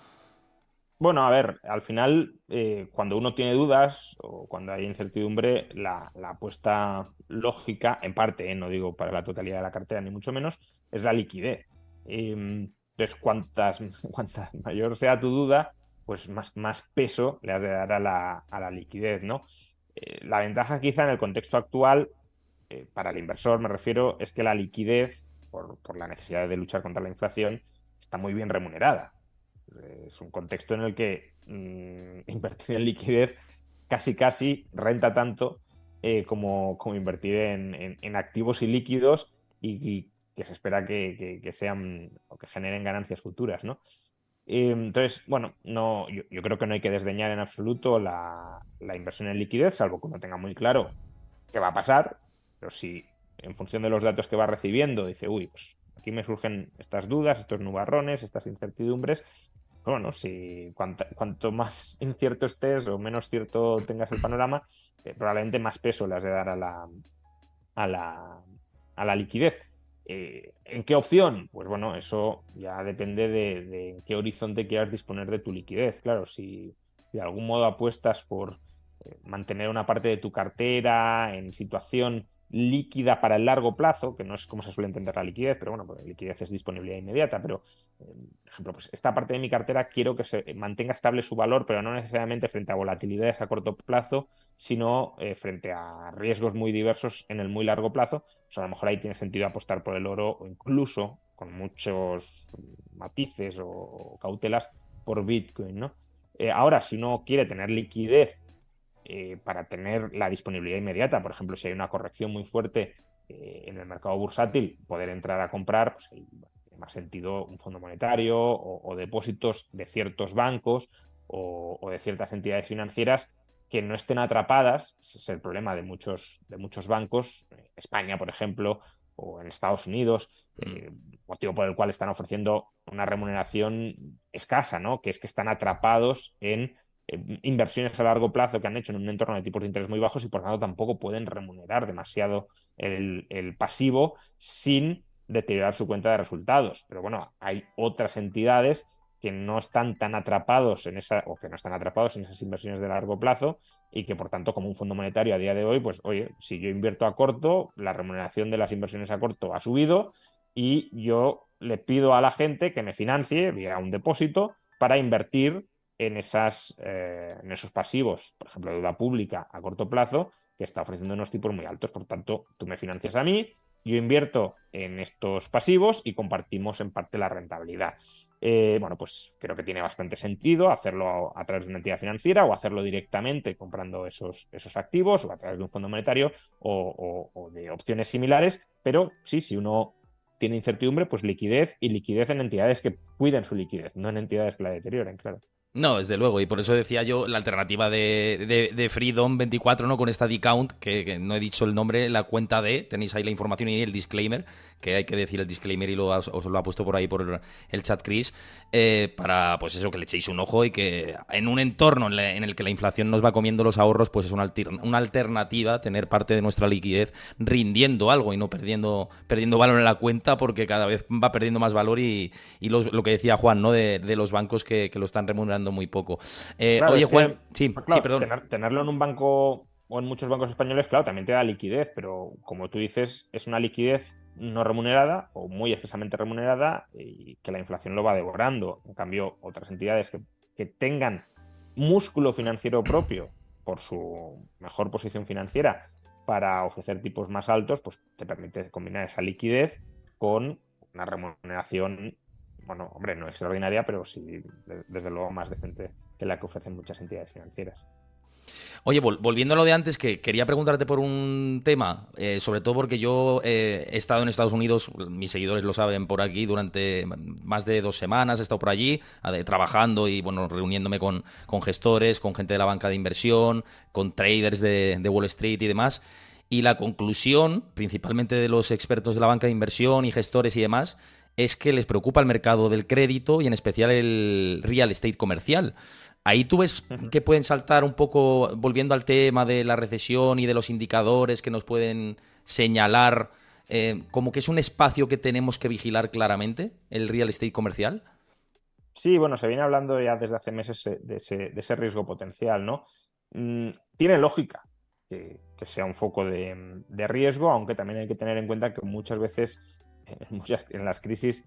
Bueno, a ver, al final, eh, cuando uno tiene dudas o cuando hay incertidumbre, la, apuesta lógica, en parte, eh, no digo para la totalidad de la cartera, ni mucho menos, es la liquidez. Em, entonces, cuantas, cuantas mayor sea tu duda, pues más, más peso le has de dar a la, a la liquidez, ¿no? Eh, la ventaja quizá en el contexto actual, para el inversor me refiero, es que la liquidez, por, por la necesidad de luchar contra la inflación, está muy bien remunerada. Es un contexto en el que mm, invertir en liquidez casi casi renta tanto eh, como, como, invertir en, activos y líquidos y, que se espera que, sean o que generen ganancias futuras, ¿no? entonces, bueno, no, yo, creo que no hay que desdeñar en absoluto la, la, inversión en liquidez, salvo que uno tenga muy claro qué va a pasar, pero si en función de los datos que va recibiendo dice, uy, pues aquí me surgen estas dudas, estos nubarrones, estas incertidumbres, bueno, si cuanto, más incierto estés o menos cierto tengas el panorama, eh, probablemente más peso le has de dar a la, a la, a la liquidez. Eh, ¿En qué opción? Pues bueno, eso ya depende de, qué horizonte quieras disponer de tu liquidez. Claro, si, de algún modo apuestas por eh, mantener una parte de tu cartera en situación líquida para el largo plazo, que no es como se suele entender la liquidez, pero bueno, pues liquidez es disponibilidad inmediata, pero, eh, por ejemplo, pues esta parte de mi cartera quiero que se mantenga estable su valor, pero no necesariamente frente a volatilidades a corto plazo, sino eh, frente a riesgos muy diversos en el muy largo plazo. A lo mejor ahí tiene sentido apostar por el oro o incluso con muchos matices o, cautelas por Bitcoin, ¿no? Eh, ahora, si uno quiere tener liquidez eh, para tener la disponibilidad inmediata. Por ejemplo, si hay una corrección muy fuerte eh, en el mercado bursátil, poder entrar a comprar, pues más sentido un fondo monetario o, depósitos de ciertos bancos o, de ciertas entidades financieras que no estén atrapadas. Ese es el problema de muchos, de muchos bancos, España, por ejemplo, o en Estados Unidos, mm. eh, motivo por el cual están ofreciendo una remuneración escasa, ¿no? Que es que están atrapados en eh, inversiones a largo plazo que han hecho en un entorno de tipos de interés muy bajos y por tanto tampoco pueden remunerar demasiado el, pasivo sin deteriorar su cuenta de resultados. Pero bueno, hay otras entidades que no están tan atrapados en esa o que no están atrapados en esas inversiones de largo plazo y que por tanto como un fondo monetario a día de hoy, pues oye, si yo invierto a corto, la remuneración de las inversiones a corto ha subido y yo le pido a la gente que me financie vía un depósito para invertir en, esas, eh, en esos pasivos, por ejemplo, deuda pública a corto plazo, que está ofreciendo unos tipos muy altos. Por tanto, tú me financias a mí, yo invierto en estos pasivos y compartimos en parte la rentabilidad. Eh, bueno, pues creo que tiene bastante sentido hacerlo a, través de una entidad financiera o hacerlo directamente comprando esos, esos activos o a través de un fondo monetario o, o de opciones similares, pero sí, si uno tiene incertidumbre, pues liquidez y liquidez en entidades que cuiden su liquidez, no en entidades que la deterioren, claro. No, desde luego, y por eso decía yo la alternativa de, de, Freedom 24, ¿no? Con esta D-Count, que, no he dicho el nombre, la cuenta de, tenéis ahí la información y el disclaimer, que hay que decir el disclaimer y lo, os, lo ha puesto por ahí por el chat Chris, eh, para pues eso, que le echéis un ojo y que en un entorno en, el que la inflación nos va comiendo los ahorros, pues es una, una alternativa tener parte de nuestra liquidez rindiendo algo y no perdiendo, perdiendo valor en la cuenta, porque cada vez va perdiendo más valor y, y lo que decía Juan, ¿no? De, de los bancos que, que lo están remunerando muy poco. Eh, oye, Juan, sí, perdón. tenerlo en un banco o en muchos bancos españoles, claro, también te da liquidez, pero como tú dices, es una liquidez no remunerada o muy escasamente remunerada y que la inflación lo va devorando. En cambio, otras entidades que, que tengan músculo financiero propio por su mejor posición financiera para ofrecer tipos más altos, pues te permite combinar esa liquidez con una remuneración bueno, hombre, no extraordinaria, pero sí, desde luego más decente que la que ofrecen muchas entidades financieras. Oye, volviendo a lo de antes, que quería preguntarte por un tema, eh, sobre todo porque yo eh, he estado en Estados Unidos, mis seguidores lo saben por aquí, durante más de dos semanas, he estado por allí trabajando y bueno, reuniéndome con, gestores, con gente de la banca de inversión, con traders de, de Wall Street y demás. Y la conclusión, principalmente de los expertos de la banca de inversión y gestores y demás, es que les preocupa el mercado del crédito y en especial el real estate comercial. Ahí tú ves que pueden saltar un poco, volviendo al tema de la recesión y de los indicadores que nos pueden señalar, eh, como que es un espacio que tenemos que vigilar claramente, el real estate comercial. Sí, bueno, se viene hablando ya desde hace meses de ese, riesgo potencial, ¿no? Mm, tiene lógica que, sea un foco de, riesgo, aunque también hay que tener en cuenta que muchas veces en las crisis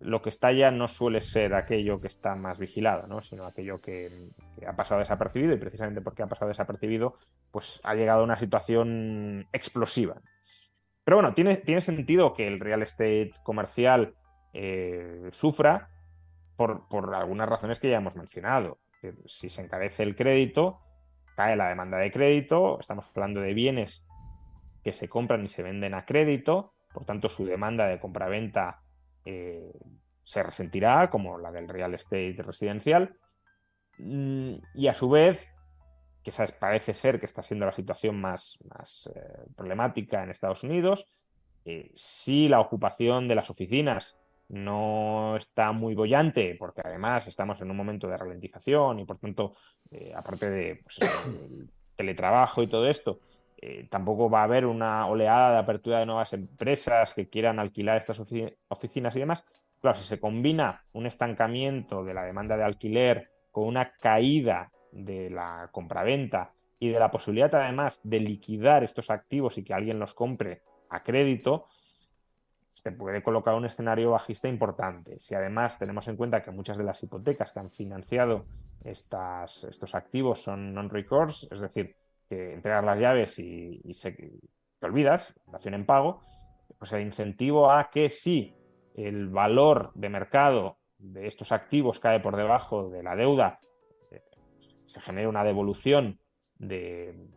lo que estalla no suele ser aquello que está más vigilado, ¿no? sino aquello que, ha pasado desapercibido y precisamente porque ha pasado desapercibido, pues ha llegado a una situación explosiva. Pero bueno, tiene, tiene sentido que el real estate comercial eh, sufra por, por, algunas razones que ya hemos mencionado. Si se encarece el crédito, cae la demanda de crédito, estamos hablando de bienes que se compran y se venden a crédito, por tanto su demanda de compraventa eh, se resentirá, como la del real estate residencial. Mm, y a su vez, que parece ser que está siendo la situación más, eh, problemática en Estados Unidos, eh, si la ocupación de las oficinas no está muy bollante, porque además estamos en un momento de ralentización y por tanto, aparte de pues, el teletrabajo y todo esto, eh, tampoco va a haber una oleada de apertura de nuevas empresas que quieran alquilar estas oficinas y demás. Claro, si se combina un estancamiento de la demanda de alquiler con una caída de la compraventa y de la posibilidad además de liquidar estos activos y que alguien los compre a crédito, se puede colocar un escenario bajista importante. Si además tenemos en cuenta que muchas de las hipotecas que han financiado estas, estos activos son non-recourse, es decir, que entregas las llaves y, se, te olvidas, dación en pago, pues el incentivo a que si el valor de mercado de estos activos cae por debajo de la deuda, eh, se genere una devolución de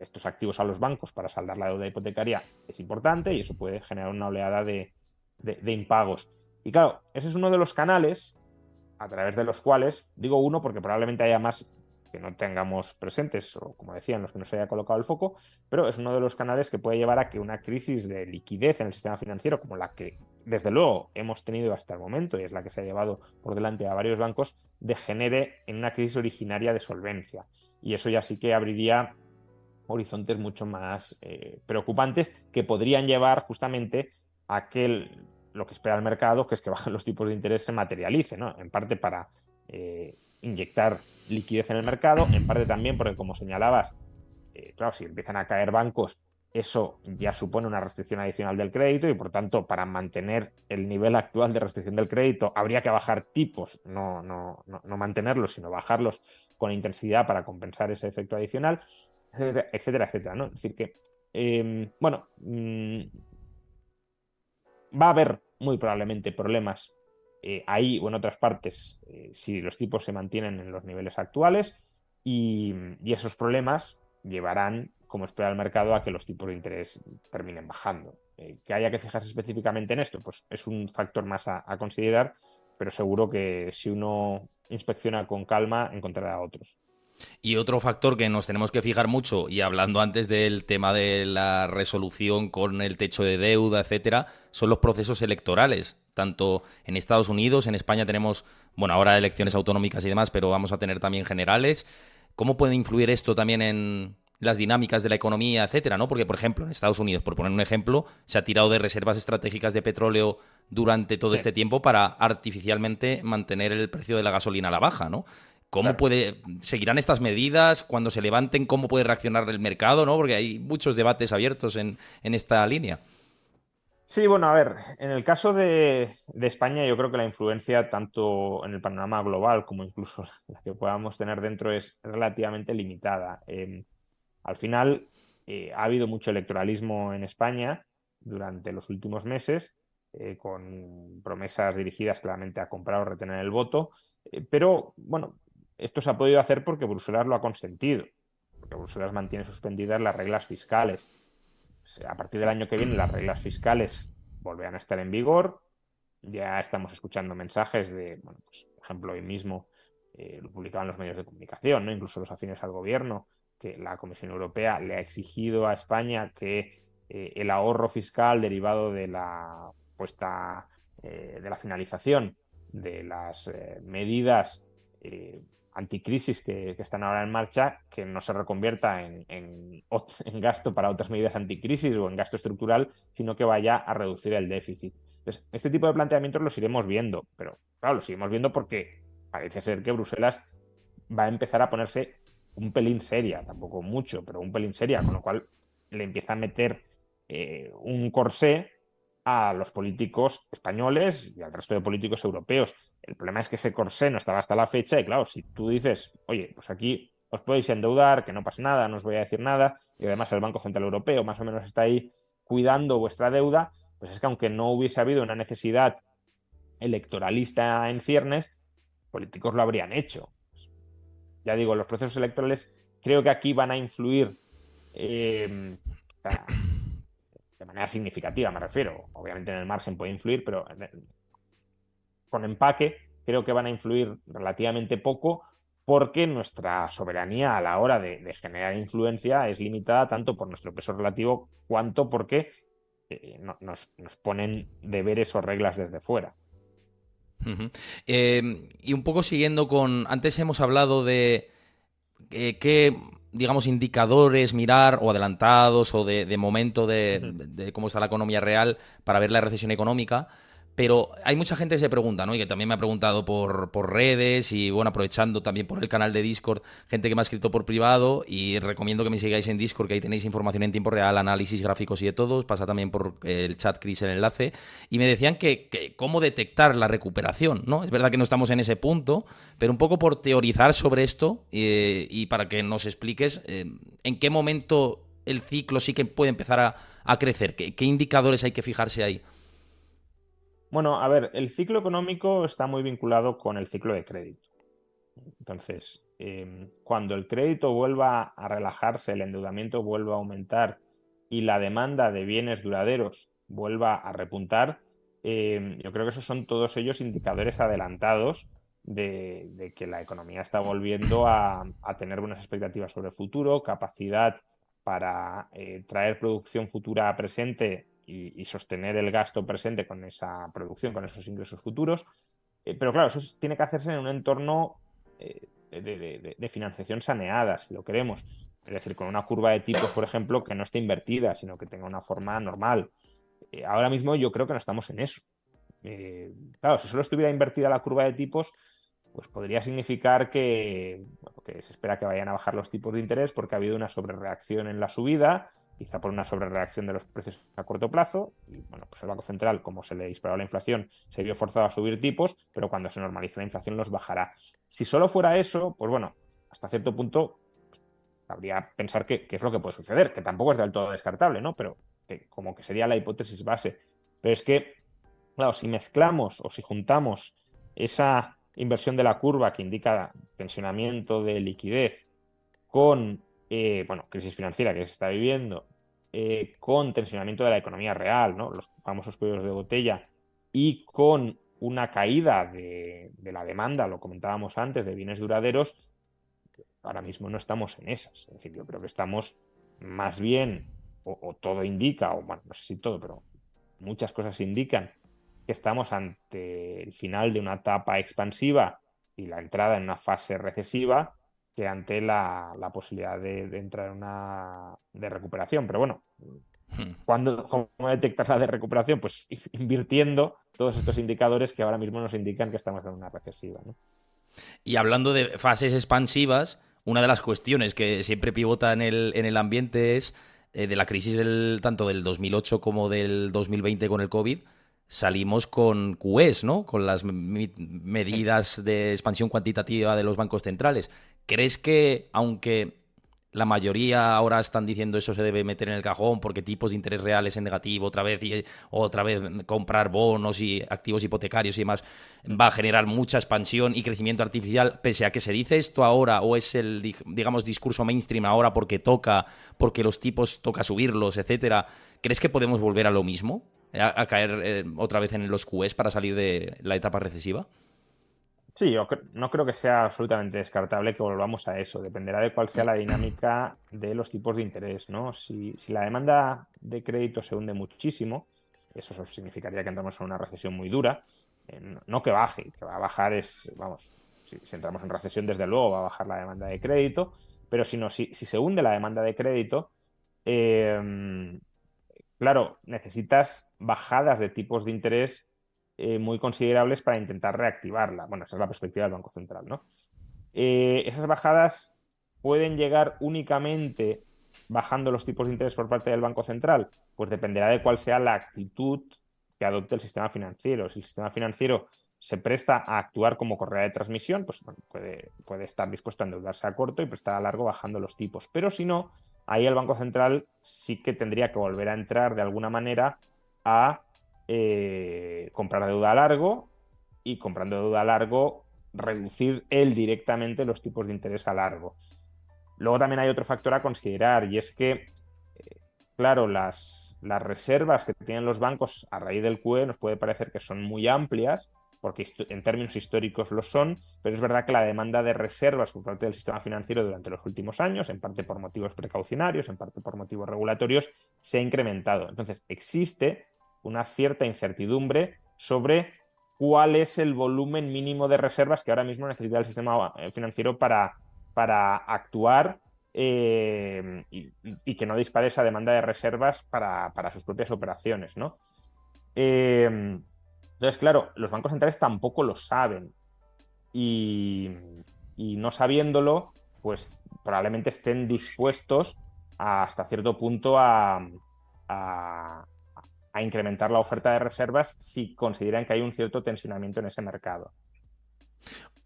estos activos a los bancos para saldar la deuda hipotecaria es importante y eso puede generar una oleada de impagos. Y claro, ese es uno de los canales a través de los cuales, digo uno porque probablemente haya más que no tengamos presentes, o como decían, los que no se haya colocado el foco, pero es uno de los canales que puede llevar a que una crisis de liquidez en el sistema financiero, como la que desde luego hemos tenido hasta el momento, y es la que se ha llevado por delante a varios bancos, degenere en una crisis originaria de solvencia. Y eso ya sí que abriría horizontes mucho más eh, preocupantes que podrían llevar justamente a que lo que espera el mercado, que es que bajen los tipos de interés, se materialice, ¿no? En parte para eh, inyectar liquidez en el mercado, en parte también porque, como señalabas, eh, claro, si empiezan a caer bancos, eso ya supone una restricción adicional del crédito y, por tanto, para mantener el nivel actual de restricción del crédito, habría que bajar tipos, no, no, no, mantenerlos, sino bajarlos con intensidad para compensar ese efecto adicional, etcétera, etcétera. ¿no? Es decir, que, em, bueno, mm, va a haber muy probablemente problemas eh, ahí o en otras partes eh, si los tipos se mantienen en los niveles actuales y, esos problemas llevarán, como espera el mercado, a que los tipos de interés terminen bajando. Eh, que haya que fijarse específicamente en esto, pues es un factor más a, a considerar, pero seguro que si uno inspecciona con calma encontrará otros. Y otro factor que nos tenemos que fijar mucho, y hablando antes del tema de la resolución con el techo de deuda, etcétera, son los procesos electorales. Tanto en Estados Unidos, en España tenemos, bueno, ahora elecciones autonómicas y demás, pero vamos a tener también generales. ¿Cómo puede influir esto también en las dinámicas de la economía, etcétera, ¿no? Porque, por ejemplo, en Estados Unidos, por poner un ejemplo, se ha tirado de reservas estratégicas de petróleo durante todo este tiempo para artificialmente mantener el precio de la gasolina a la baja, ¿no? ¿Cómo puede, seguirán estas medidas cuando se levanten? ¿Cómo puede reaccionar el mercado? ¿no? Porque hay muchos debates abiertos en, esta línea. Sí, bueno, a ver, en el caso de, España yo creo que la influencia tanto en el panorama global como incluso la que podamos tener dentro es relativamente limitada. Em, al final eh, ha habido mucho electoralismo en España durante los últimos meses, eh, con promesas dirigidas claramente a comprar o retener el voto, eh, pero bueno, esto se ha podido hacer porque Bruselas lo ha consentido. porque Bruselas mantiene suspendidas las reglas fiscales. a partir del año que viene las reglas fiscales volverán a estar en vigor. Ya estamos escuchando mensajes de, bueno, pues, por ejemplo, hoy mismo eh, lo publicaban los medios de comunicación, incluso los afines al gobierno, que la Comisión Europea le ha exigido a España que eh, el ahorro fiscal derivado de la puesta eh, de la finalización de las medidas anticrisis que, están ahora en marcha, que no se reconvierta en, en, gasto para otras medidas anticrisis o en gasto estructural, sino que vaya a reducir el déficit. Entonces, este tipo de planteamientos los iremos viendo, pero claro, los iremos viendo porque parece ser que Bruselas va a empezar a ponerse un pelín seria, tampoco mucho, pero un pelín seria, con lo cual le empieza a meter eh, un corsé a los políticos españoles y al resto de políticos europeos. El problema es que ese corsé no estaba hasta la fecha y claro, si tú dices, oye, pues aquí os podéis endeudar, que no pasa nada, no os voy a decir nada, y además el Banco Central Europeo más o menos está ahí cuidando vuestra deuda, pues es que aunque no hubiese habido una necesidad electoralista en ciernes, políticos lo habrían hecho. Ya digo, los procesos electorales creo que aquí van a influir eh, de manera significativa, me refiero. Obviamente en el margen puede influir, pero con empaque creo que van a influir relativamente poco porque nuestra soberanía a la hora de, generar influencia es limitada tanto por nuestro peso relativo cuanto porque eh, nos, ponen deberes o reglas desde fuera. Eh, y un poco siguiendo con. Antes hemos hablado de eh, qué digamos, indicadores mirar o adelantados o de, momento de, cómo está la economía real para ver la recesión económica. Pero hay mucha gente que se pregunta, ¿no? Y que también me ha preguntado por, por, redes y, bueno, aprovechando también por el canal de Discord, gente que me ha escrito por privado y recomiendo que me sigáis en Discord, que ahí tenéis información en tiempo real, análisis gráficos y de todos. Pasa también por el chat, Chris, el enlace. Y me decían que, cómo detectar la recuperación, ¿no? Es verdad que no estamos en ese punto, pero un poco por teorizar sobre esto eh, y para que nos expliques eh, en qué momento el ciclo sí que puede empezar a, a crecer, qué indicadores hay que fijarse ahí. Bueno, a ver, el ciclo económico está muy vinculado con el ciclo de crédito. Entonces, em, cuando el crédito vuelva a relajarse, el endeudamiento vuelva a aumentar y la demanda de bienes duraderos vuelva a repuntar, em, yo creo que esos son todos ellos indicadores adelantados de, que la economía está volviendo a, tener buenas expectativas sobre el futuro, capacidad para eh, traer producción futura a presente y, sostener el gasto presente con esa producción, con esos ingresos futuros. Eh, pero claro, eso tiene que hacerse en un entorno eh, de, financiación saneada, si lo queremos. Es decir, con una curva de tipos, por ejemplo, que no esté invertida, sino que tenga una forma normal. Eh, ahora mismo yo creo que no estamos en eso. claro, si solo estuviera invertida la curva de tipos, pues podría significar que, que se espera que vayan a bajar los tipos de interés porque ha habido una sobrereacción en la subida quizá por una sobrereacción de los precios a corto plazo. Y bueno, pues el Banco Central, como se le disparó la inflación, se vio forzado a subir tipos, pero cuando se normalice la inflación los bajará. Si solo fuera eso, pues bueno, hasta cierto punto pues, habría pensar que, es lo que puede suceder, que tampoco es del todo descartable, ¿no? Pero que como que sería la hipótesis base. Pero es que, claro, si mezclamos o si juntamos esa inversión de la curva que indica tensionamiento de liquidez con eh, bueno, crisis financiera que se está viviendo, eh, con tensionamiento de la economía real, ¿no? los famosos cuellos de botella, y con una caída de, la demanda, lo comentábamos antes, de bienes duraderos, ahora mismo no estamos en esas. Es decir, yo creo que estamos más bien, o, todo indica, o bueno, no sé si todo, pero muchas cosas indican que estamos ante el final de una etapa expansiva y la entrada en una fase recesiva que ante la, posibilidad de, entrar en una de recuperación. Pero bueno, hmm. cuando, ¿cómo detectas la de recuperación? Pues invirtiendo todos estos indicadores que ahora mismo nos indican que estamos en una recesiva. Y hablando de fases expansivas, una de las cuestiones que siempre pivota en el, en el ambiente es eh, de la crisis del, tanto del 2008 como del 2020 con el COVID salimos con QEs, ¿no? Con las medidas de expansión cuantitativa de los bancos centrales. ¿Crees que, aunque la mayoría ahora están diciendo eso se debe meter en el cajón porque tipos de interés reales en negativo otra vez y otra vez comprar bonos y activos hipotecarios y demás va a generar mucha expansión y crecimiento artificial, pese a que se dice esto ahora o es el, digamos, discurso mainstream ahora porque toca, porque los tipos toca subirlos, etcétera, ¿crees que podemos volver a lo mismo? A, caer eh, otra vez en los QEs para salir de la etapa recesiva? Sí, yo no creo que sea absolutamente descartable que volvamos a eso. Dependerá de cuál sea la dinámica de los tipos de interés, ¿no? Si, la demanda de crédito se hunde muchísimo, eso significaría que entramos en una recesión muy dura. Eh, no que baje, que va a bajar es, vamos, si, entramos en recesión, desde luego va a bajar la demanda de crédito, pero si no, si, se hunde la demanda de crédito, em, claro, necesitas bajadas de tipos de interés eh, muy considerables para intentar reactivarla. Bueno, esa es la perspectiva del Banco Central, ¿no? Eh, esas bajadas pueden llegar únicamente bajando los tipos de interés por parte del Banco Central, pues dependerá de cuál sea la actitud que adopte el sistema financiero. Si el sistema financiero se presta a actuar como correa de transmisión, pues puede, puede estar dispuesto a endeudarse a corto y prestar a largo bajando los tipos. Pero si no, ahí el Banco Central sí que tendría que volver a entrar de alguna manera a eh, comprar deuda a largo y comprando deuda a largo reducir él directamente los tipos de interés a largo. Luego también hay otro factor a considerar y es que, eh, claro, las, las reservas que tienen los bancos a raíz del QE nos puede parecer que son muy amplias, porque en términos históricos lo son, pero es verdad que la demanda de reservas por parte del sistema financiero durante los últimos años, en parte por motivos precaucionarios, en parte por motivos regulatorios, se ha incrementado. Entonces, existe una cierta incertidumbre sobre cuál es el volumen mínimo de reservas que ahora mismo necesita el sistema eh, financiero para, para actuar eh, y, que no dispare esa demanda de reservas para, sus propias operaciones, ¿no? Eh, entonces, claro, los bancos centrales tampoco lo saben y, no sabiéndolo, pues probablemente estén dispuestos hasta cierto punto a incrementar la oferta de reservas si consideran que hay un cierto tensionamiento en ese mercado.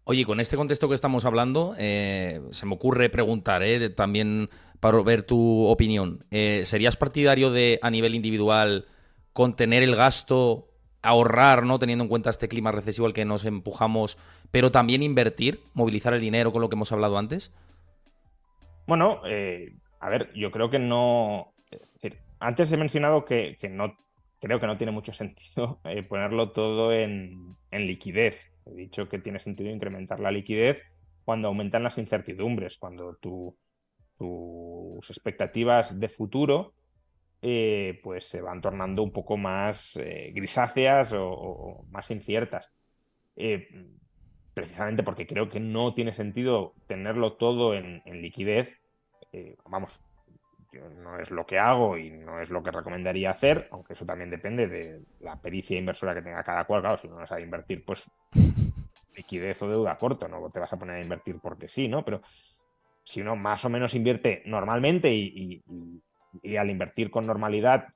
Oye, con este contexto que estamos hablando, eh, se me ocurre preguntar eh, también para ver tu opinión. Eh, ¿Serías partidario de, a nivel individual, contener el gasto, ahorrar, ¿no? Teniendo en cuenta este clima recesivo al que nos empujamos, pero también invertir, movilizar el dinero con lo que hemos hablado antes? Bueno, a ver, yo creo que no. Es decir, antes he mencionado que, que no creo que no tiene mucho sentido eh, ponerlo todo en, liquidez. He dicho que tiene sentido incrementar la liquidez cuando aumentan las incertidumbres, cuando tus expectativas de futuro eh, pues se van tornando un poco más eh, grisáceas o, más inciertas. precisamente porque creo que no tiene sentido tenerlo todo en liquidez. vamos, no es lo que hago y no es lo que recomendaría hacer, aunque eso también depende de la pericia inversora que tenga cada cual. Claro, si no vas a invertir, pues liquidez o deuda corto, no te vas a poner a invertir porque sí, ¿no? Pero si uno más o menos invierte normalmente y, al invertir con normalidad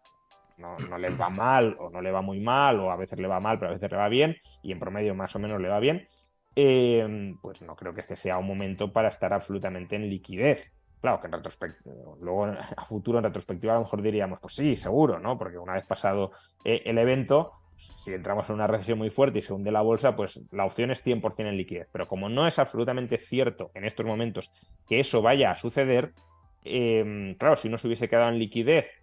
no, le va mal o no le va muy mal o a veces le va mal pero a veces le va bien y en promedio más o menos le va bien, eh, pues no creo que este sea un momento para estar absolutamente en liquidez. Claro que en luego a futuro en retrospectiva a lo mejor diríamos, pues sí, seguro, ¿no? Porque una vez pasado eh, el evento, si entramos en una recesión muy fuerte y se hunde la bolsa, pues la opción es 100% en liquidez. Pero como no es absolutamente cierto en estos momentos que eso vaya a suceder, eh, claro, si no se hubiese quedado en liquidez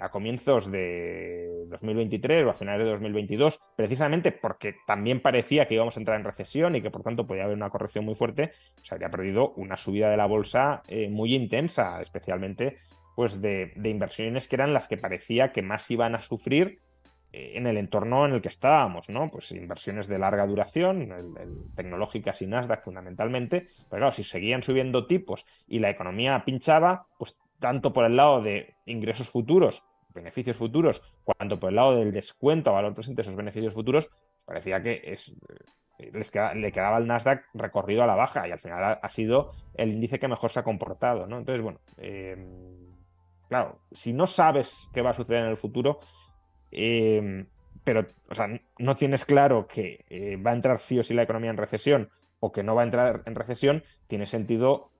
a comienzos de 2023 o a finales de 2022, precisamente porque también parecía que íbamos a entrar en recesión y que por tanto podía haber una corrección muy fuerte, se habría perdido una subida de la bolsa eh, muy intensa, especialmente pues de, inversiones que eran las que parecía que más iban a sufrir eh, en el entorno en el que estábamos, ¿no? Pues inversiones de larga duración, tecnológicas y Nasdaq fundamentalmente, pero claro, si seguían subiendo tipos y la economía pinchaba, pues tanto por el lado de ingresos futuros beneficios futuros, cuanto por el lado del descuento a valor presente esos beneficios futuros, parecía que eh, le quedaba al Nasdaq recorrido a la baja y al final ha, sido el índice que mejor se ha comportado. ¿no? Entonces, bueno, em, claro, si no sabes qué va a suceder en el futuro, em, pero o sea, no tienes claro que eh, va a entrar sí o sí la economía en recesión o que no va a entrar en recesión, tiene sentido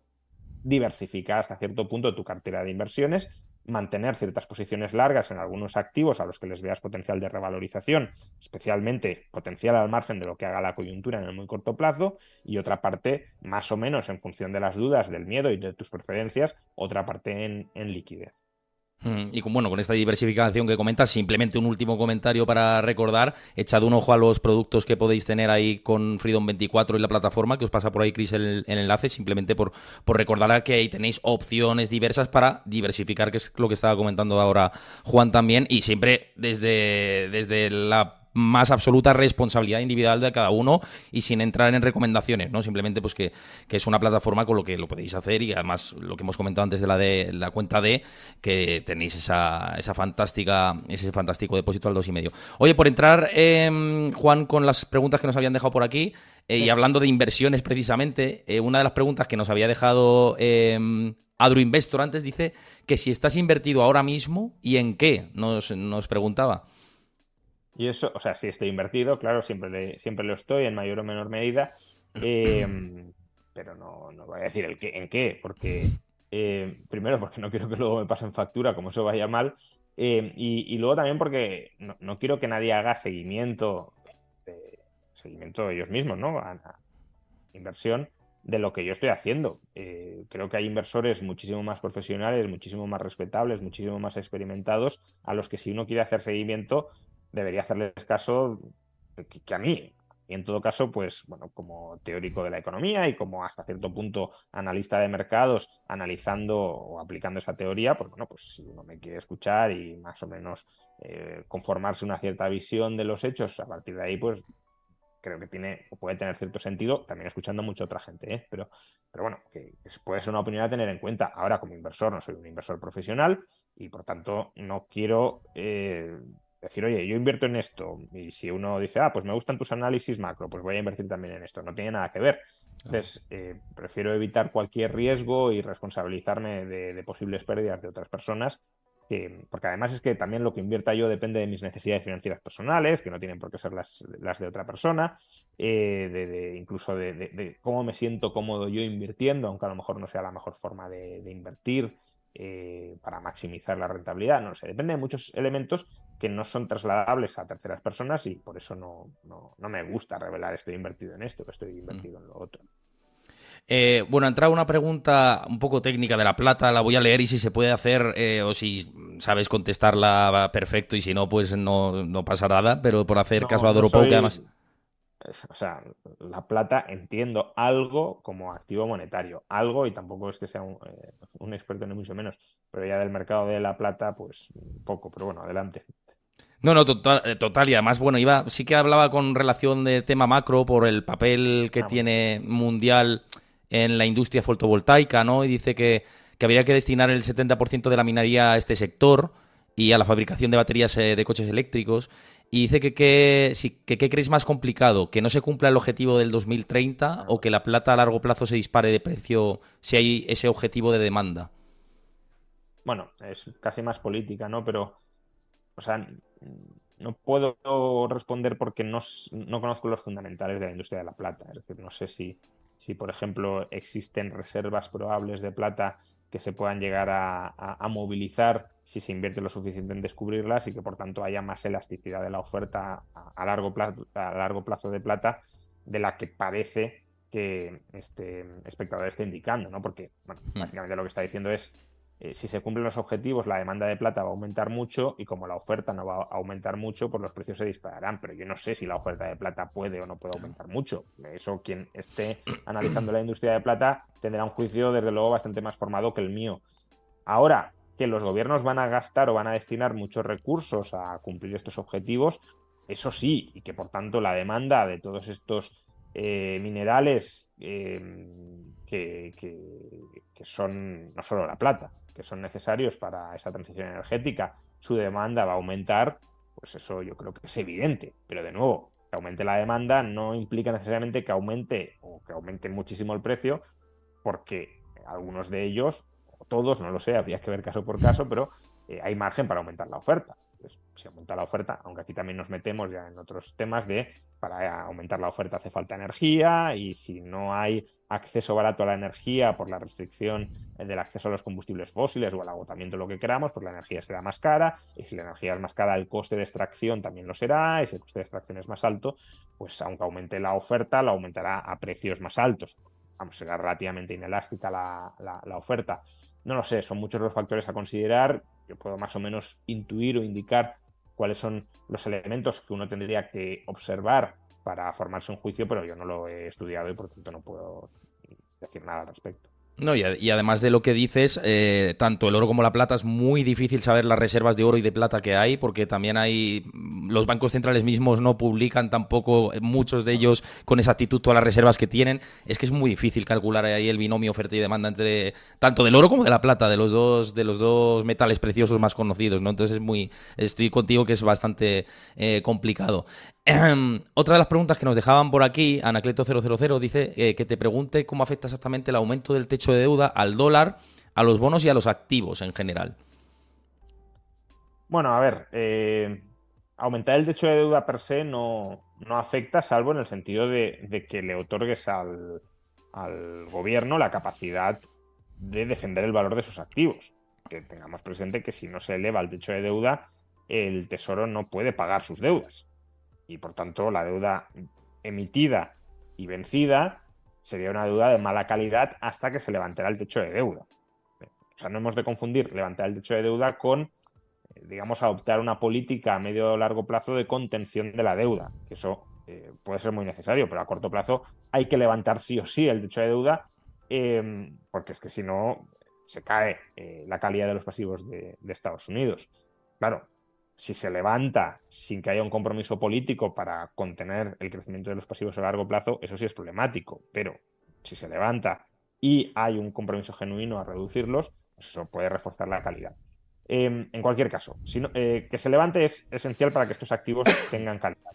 diversificar hasta cierto punto tu cartera de inversiones, mantener ciertas posiciones largas en algunos activos a los que les veas potencial de revalorización, especialmente potencial al margen de lo que haga la coyuntura en el muy corto plazo, y otra parte, más o menos en función de las dudas, del miedo y de tus preferencias, otra parte en, en liquidez. Mm, y con, bueno, con esta diversificación que comentas, simplemente un último comentario para recordar, echad un ojo a los productos que podéis tener ahí con Freedom 24 y la plataforma, que os pasa por ahí, Chris, el, el enlace, simplemente por, por recordar que ahí tenéis opciones diversas para diversificar, que es lo que estaba comentando ahora Juan también, y siempre desde, desde la más absoluta responsabilidad individual de cada uno y sin entrar en recomendaciones, ¿no? Simplemente pues que, es una plataforma con lo que lo podéis hacer y además lo que hemos comentado antes de la de la cuenta de que tenéis esa, esa fantástica, ese fantástico depósito al dos y medio. Oye, por entrar, Juan, con las preguntas que nos habían dejado por aquí, eh, y hablando de inversiones precisamente, eh, una de las preguntas que nos había dejado eh, Investor antes dice que si estás invertido ahora mismo y en qué, nos, nos preguntaba. Y eso, o sea, si estoy invertido, claro, siempre, siempre lo estoy en mayor o menor medida, em, pero no, no, voy a decir el qué, en qué, porque eh, primero porque no quiero que luego me pasen factura, como eso vaya mal, em, y, luego también porque no, quiero que nadie haga seguimiento, seguimiento de ellos mismos, ¿no? A, inversión de lo que yo estoy haciendo. Eh, creo que hay inversores muchísimo más profesionales, muchísimo más respetables, muchísimo más experimentados, a los que si uno quiere hacer seguimiento, debería hacerles caso que, a mí. Y en todo caso, pues bueno, como teórico de la economía y como hasta cierto punto analista de mercados, analizando o aplicando esa teoría, pues bueno, pues si uno me quiere escuchar y más o menos eh, conformarse una cierta visión de los hechos, a partir de ahí, pues creo que tiene o puede tener cierto sentido, también escuchando mucha otra gente, ¿eh? pero, pero bueno, que puede ser una opinión a tener en cuenta. Ahora, como inversor, no soy un inversor profesional y por tanto no quiero eh, decir, oye, yo invierto en esto, y si uno dice, ah, pues me gustan tus análisis macro, pues voy a invertir también en esto, no tiene nada que ver. Entonces, eh, prefiero evitar cualquier riesgo y responsabilizarme de, posibles pérdidas de otras personas, porque además es que también lo que invierta yo depende de mis necesidades financieras personales, que no tienen por qué ser las, de otra persona, eh, de, incluso de, cómo me siento cómodo yo invirtiendo, aunque a lo mejor no sea la mejor forma de, invertir. Eh, para maximizar la rentabilidad, no sé, depende de muchos elementos que no son trasladables a terceras personas y por eso no, no, me gusta revelar estoy invertido en esto, que estoy invertido en lo otro. Eh, bueno, ha entrado una pregunta un poco técnica de la plata, la voy a leer y si se puede hacer eh, o si sabes contestarla perfecto y si no, pues no, no pasa nada, pero por hacer caso a Doropou, que además... O sea, la plata entiendo algo como activo monetario, algo y tampoco es que sea un, eh, un experto ni mucho menos, pero ya del mercado de la plata, pues poco, pero bueno, adelante. No, no, total, eh, total, y además, bueno, iba, sí que hablaba con relación de tema macro por el papel que ah, tiene mundial en la industria fotovoltaica, ¿no? Y dice que, habría que destinar el 70% de la minería a este sector y a la fabricación de baterías eh, de coches eléctricos. Y dice que qué que, que crees más complicado, que no se cumpla el objetivo del 2030 ah. o que la plata a largo plazo se dispare de precio si hay ese objetivo de demanda. Bueno, es casi más política, ¿no? Pero o sea, no puedo responder porque no, conozco los fundamentales de la industria de la plata. Es decir, no sé si, si, por ejemplo, existen reservas probables de plata que se puedan llegar a, movilizar si se invierte lo suficiente en descubrirlas y que por tanto haya más elasticidad de la oferta a, largo, plazo, a largo plazo de plata de la que parece que este espectador esté indicando, ¿no? Porque, bueno, hmm. básicamente lo que está diciendo es eh, si se cumplen los objetivos, la demanda de plata va a aumentar mucho y como la oferta no va a aumentar mucho, pues los precios se dispararán. Pero yo no sé si la oferta de plata puede o no puede aumentar mucho. Eso quien esté analizando la industria de plata tendrá un juicio, desde luego, bastante más formado que el mío. Ahora, que los gobiernos van a gastar o van a destinar muchos recursos a cumplir estos objetivos, eso sí, y que por tanto la demanda de todos estos eh, minerales eh, que, que, son no solo la plata, que son necesarios para esa transición energética, su demanda va a aumentar, pues eso yo creo que es evidente. Pero de nuevo, que aumente la demanda no implica necesariamente que aumente o que aumente muchísimo el precio, porque algunos de ellos, o todos, no lo sé, habría que ver caso por caso, pero eh, hay margen para aumentar la oferta. Pues, si aumenta la oferta, aunque aquí también nos metemos ya en otros temas de para aumentar la oferta hace falta energía y si no hay acceso barato a la energía por la restricción del acceso a los combustibles fósiles o al agotamiento, lo que queramos, pues la energía será más cara y si la energía es más cara, el coste de extracción también lo será y si el coste de extracción es más alto, pues aunque aumente la oferta, la aumentará a precios más altos. Vamos, será relativamente inelástica la, la oferta. No lo sé, son muchos los factores a considerar. Yo puedo más o menos intuir o indicar cuáles son los elementos que uno tendría que observar para formarse un juicio, pero yo no lo he estudiado y por tanto no puedo decir nada al respecto. No, y, además de lo que dices, eh, tanto el oro como la plata es muy difícil saber las reservas de oro y de plata que hay, porque también hay. Los bancos centrales mismos no publican tampoco, eh, muchos de ellos, con exactitud todas las reservas que tienen. Es que es muy difícil calcular ahí el binomio oferta y demanda entre tanto del oro como de la plata, de los dos, de los dos metales preciosos más conocidos, ¿no? Entonces es muy. Estoy contigo que es bastante eh, complicado. Otra de las preguntas que nos dejaban por aquí, Anacleto000 dice eh, que te pregunte cómo afecta exactamente el aumento del techo de deuda al dólar, a los bonos y a los activos en general. Bueno, a ver, eh, aumentar el techo de deuda per se no, no afecta, salvo en el sentido de, que le otorgues al, al, gobierno la capacidad de defender el valor de sus activos. Que tengamos presente que si no se eleva el techo de deuda, el tesoro no puede pagar sus deudas y por tanto la deuda emitida y vencida sería una deuda de mala calidad hasta que se levantara el techo de deuda. O sea, no hemos de confundir levantar el techo de deuda con, eh, digamos, adoptar una política a medio o largo plazo de contención de la deuda, que eso eh, puede ser muy necesario, pero a corto plazo hay que levantar sí o sí el techo de deuda, em, porque es que si no se cae eh, la calidad de los pasivos de, de Estados Unidos. Claro, si se levanta sin que haya un compromiso político para contener el crecimiento de los pasivos a largo plazo, eso sí es problemático. Pero si se levanta y hay un compromiso genuino a reducirlos, pues eso puede reforzar la calidad. Em, en cualquier caso, eh, que se levante es esencial para que estos activos tengan calidad.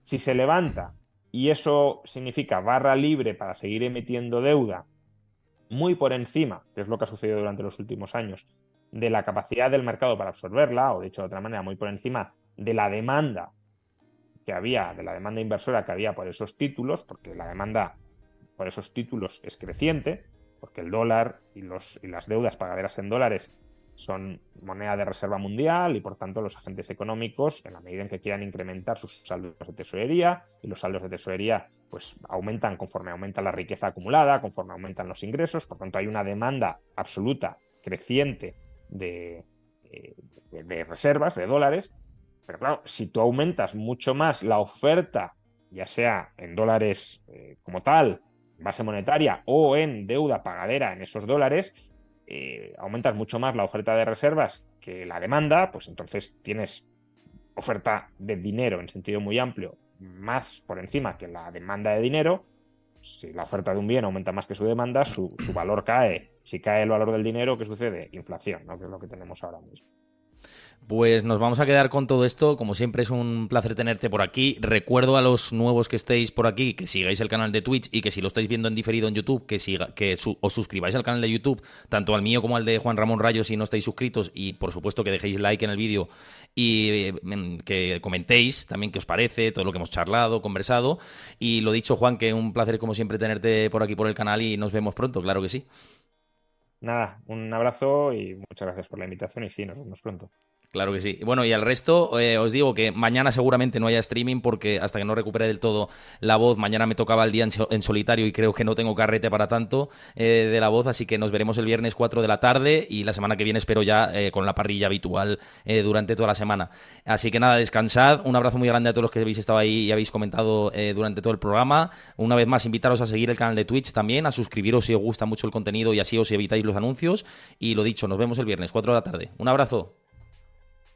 Si se levanta y eso significa barra libre para seguir emitiendo deuda muy por encima, que es lo que ha sucedido durante los últimos años, de la capacidad del mercado para absorberla, o dicho de otra manera, muy por encima de la demanda que había, de la demanda inversora que había por esos títulos, porque la demanda por esos títulos es creciente, porque el dólar y, los, y las deudas pagaderas en dólares son moneda de reserva mundial y por tanto los agentes económicos, en la medida en que quieran incrementar sus saldos de tesorería, y los saldos de tesorería pues aumentan conforme aumenta la riqueza acumulada, conforme aumentan los ingresos, por tanto hay una demanda absoluta creciente de, de, reservas, de dólares. Pero claro, si tú aumentas mucho más la oferta, ya sea en dólares eh, como tal, base monetaria, o en deuda pagadera en esos dólares, eh, aumentas mucho más la oferta de reservas que la demanda, pues entonces tienes oferta de dinero en sentido muy amplio más por encima que la demanda de dinero, si la oferta de un bien aumenta más que su demanda, su, valor cae. Si cae el valor del dinero, ¿qué sucede? Inflación, ¿no? que es lo que tenemos ahora mismo. Pues nos vamos a quedar con todo esto. Como siempre es un placer tenerte por aquí. Recuerdo a los nuevos que estéis por aquí que sigáis el canal de Twitch y que si lo estáis viendo en diferido en YouTube, que, siga, que os suscribáis al canal de YouTube, tanto al mío como al de Juan Ramón Rayo si no estáis suscritos y por supuesto que dejéis like en el vídeo y em, que comentéis también qué os parece, todo lo que hemos charlado, conversado. Y lo dicho Juan, que un placer como siempre tenerte por aquí por el canal y nos vemos pronto, claro que sí. Nada, un abrazo y muchas gracias por la invitación y sí, nos vemos pronto. Claro que sí. Bueno, y al resto, eh, os digo que mañana seguramente no haya streaming porque hasta que no recupere del todo la voz, mañana me tocaba el día en, solitario y creo que no tengo carrete para tanto eh, de la voz, así que nos veremos el viernes 4 de la tarde y la semana que viene espero ya eh, con la parrilla habitual durante toda la semana. Así que nada, descansad. Un abrazo muy grande a todos los que habéis estado ahí y habéis comentado durante todo el programa. Una vez más, invitaros a seguir el canal de Twitch también, a suscribiros si os gusta mucho el contenido y así os evitáis los anuncios. Y lo dicho, nos vemos el viernes 4 de la tarde. Un abrazo.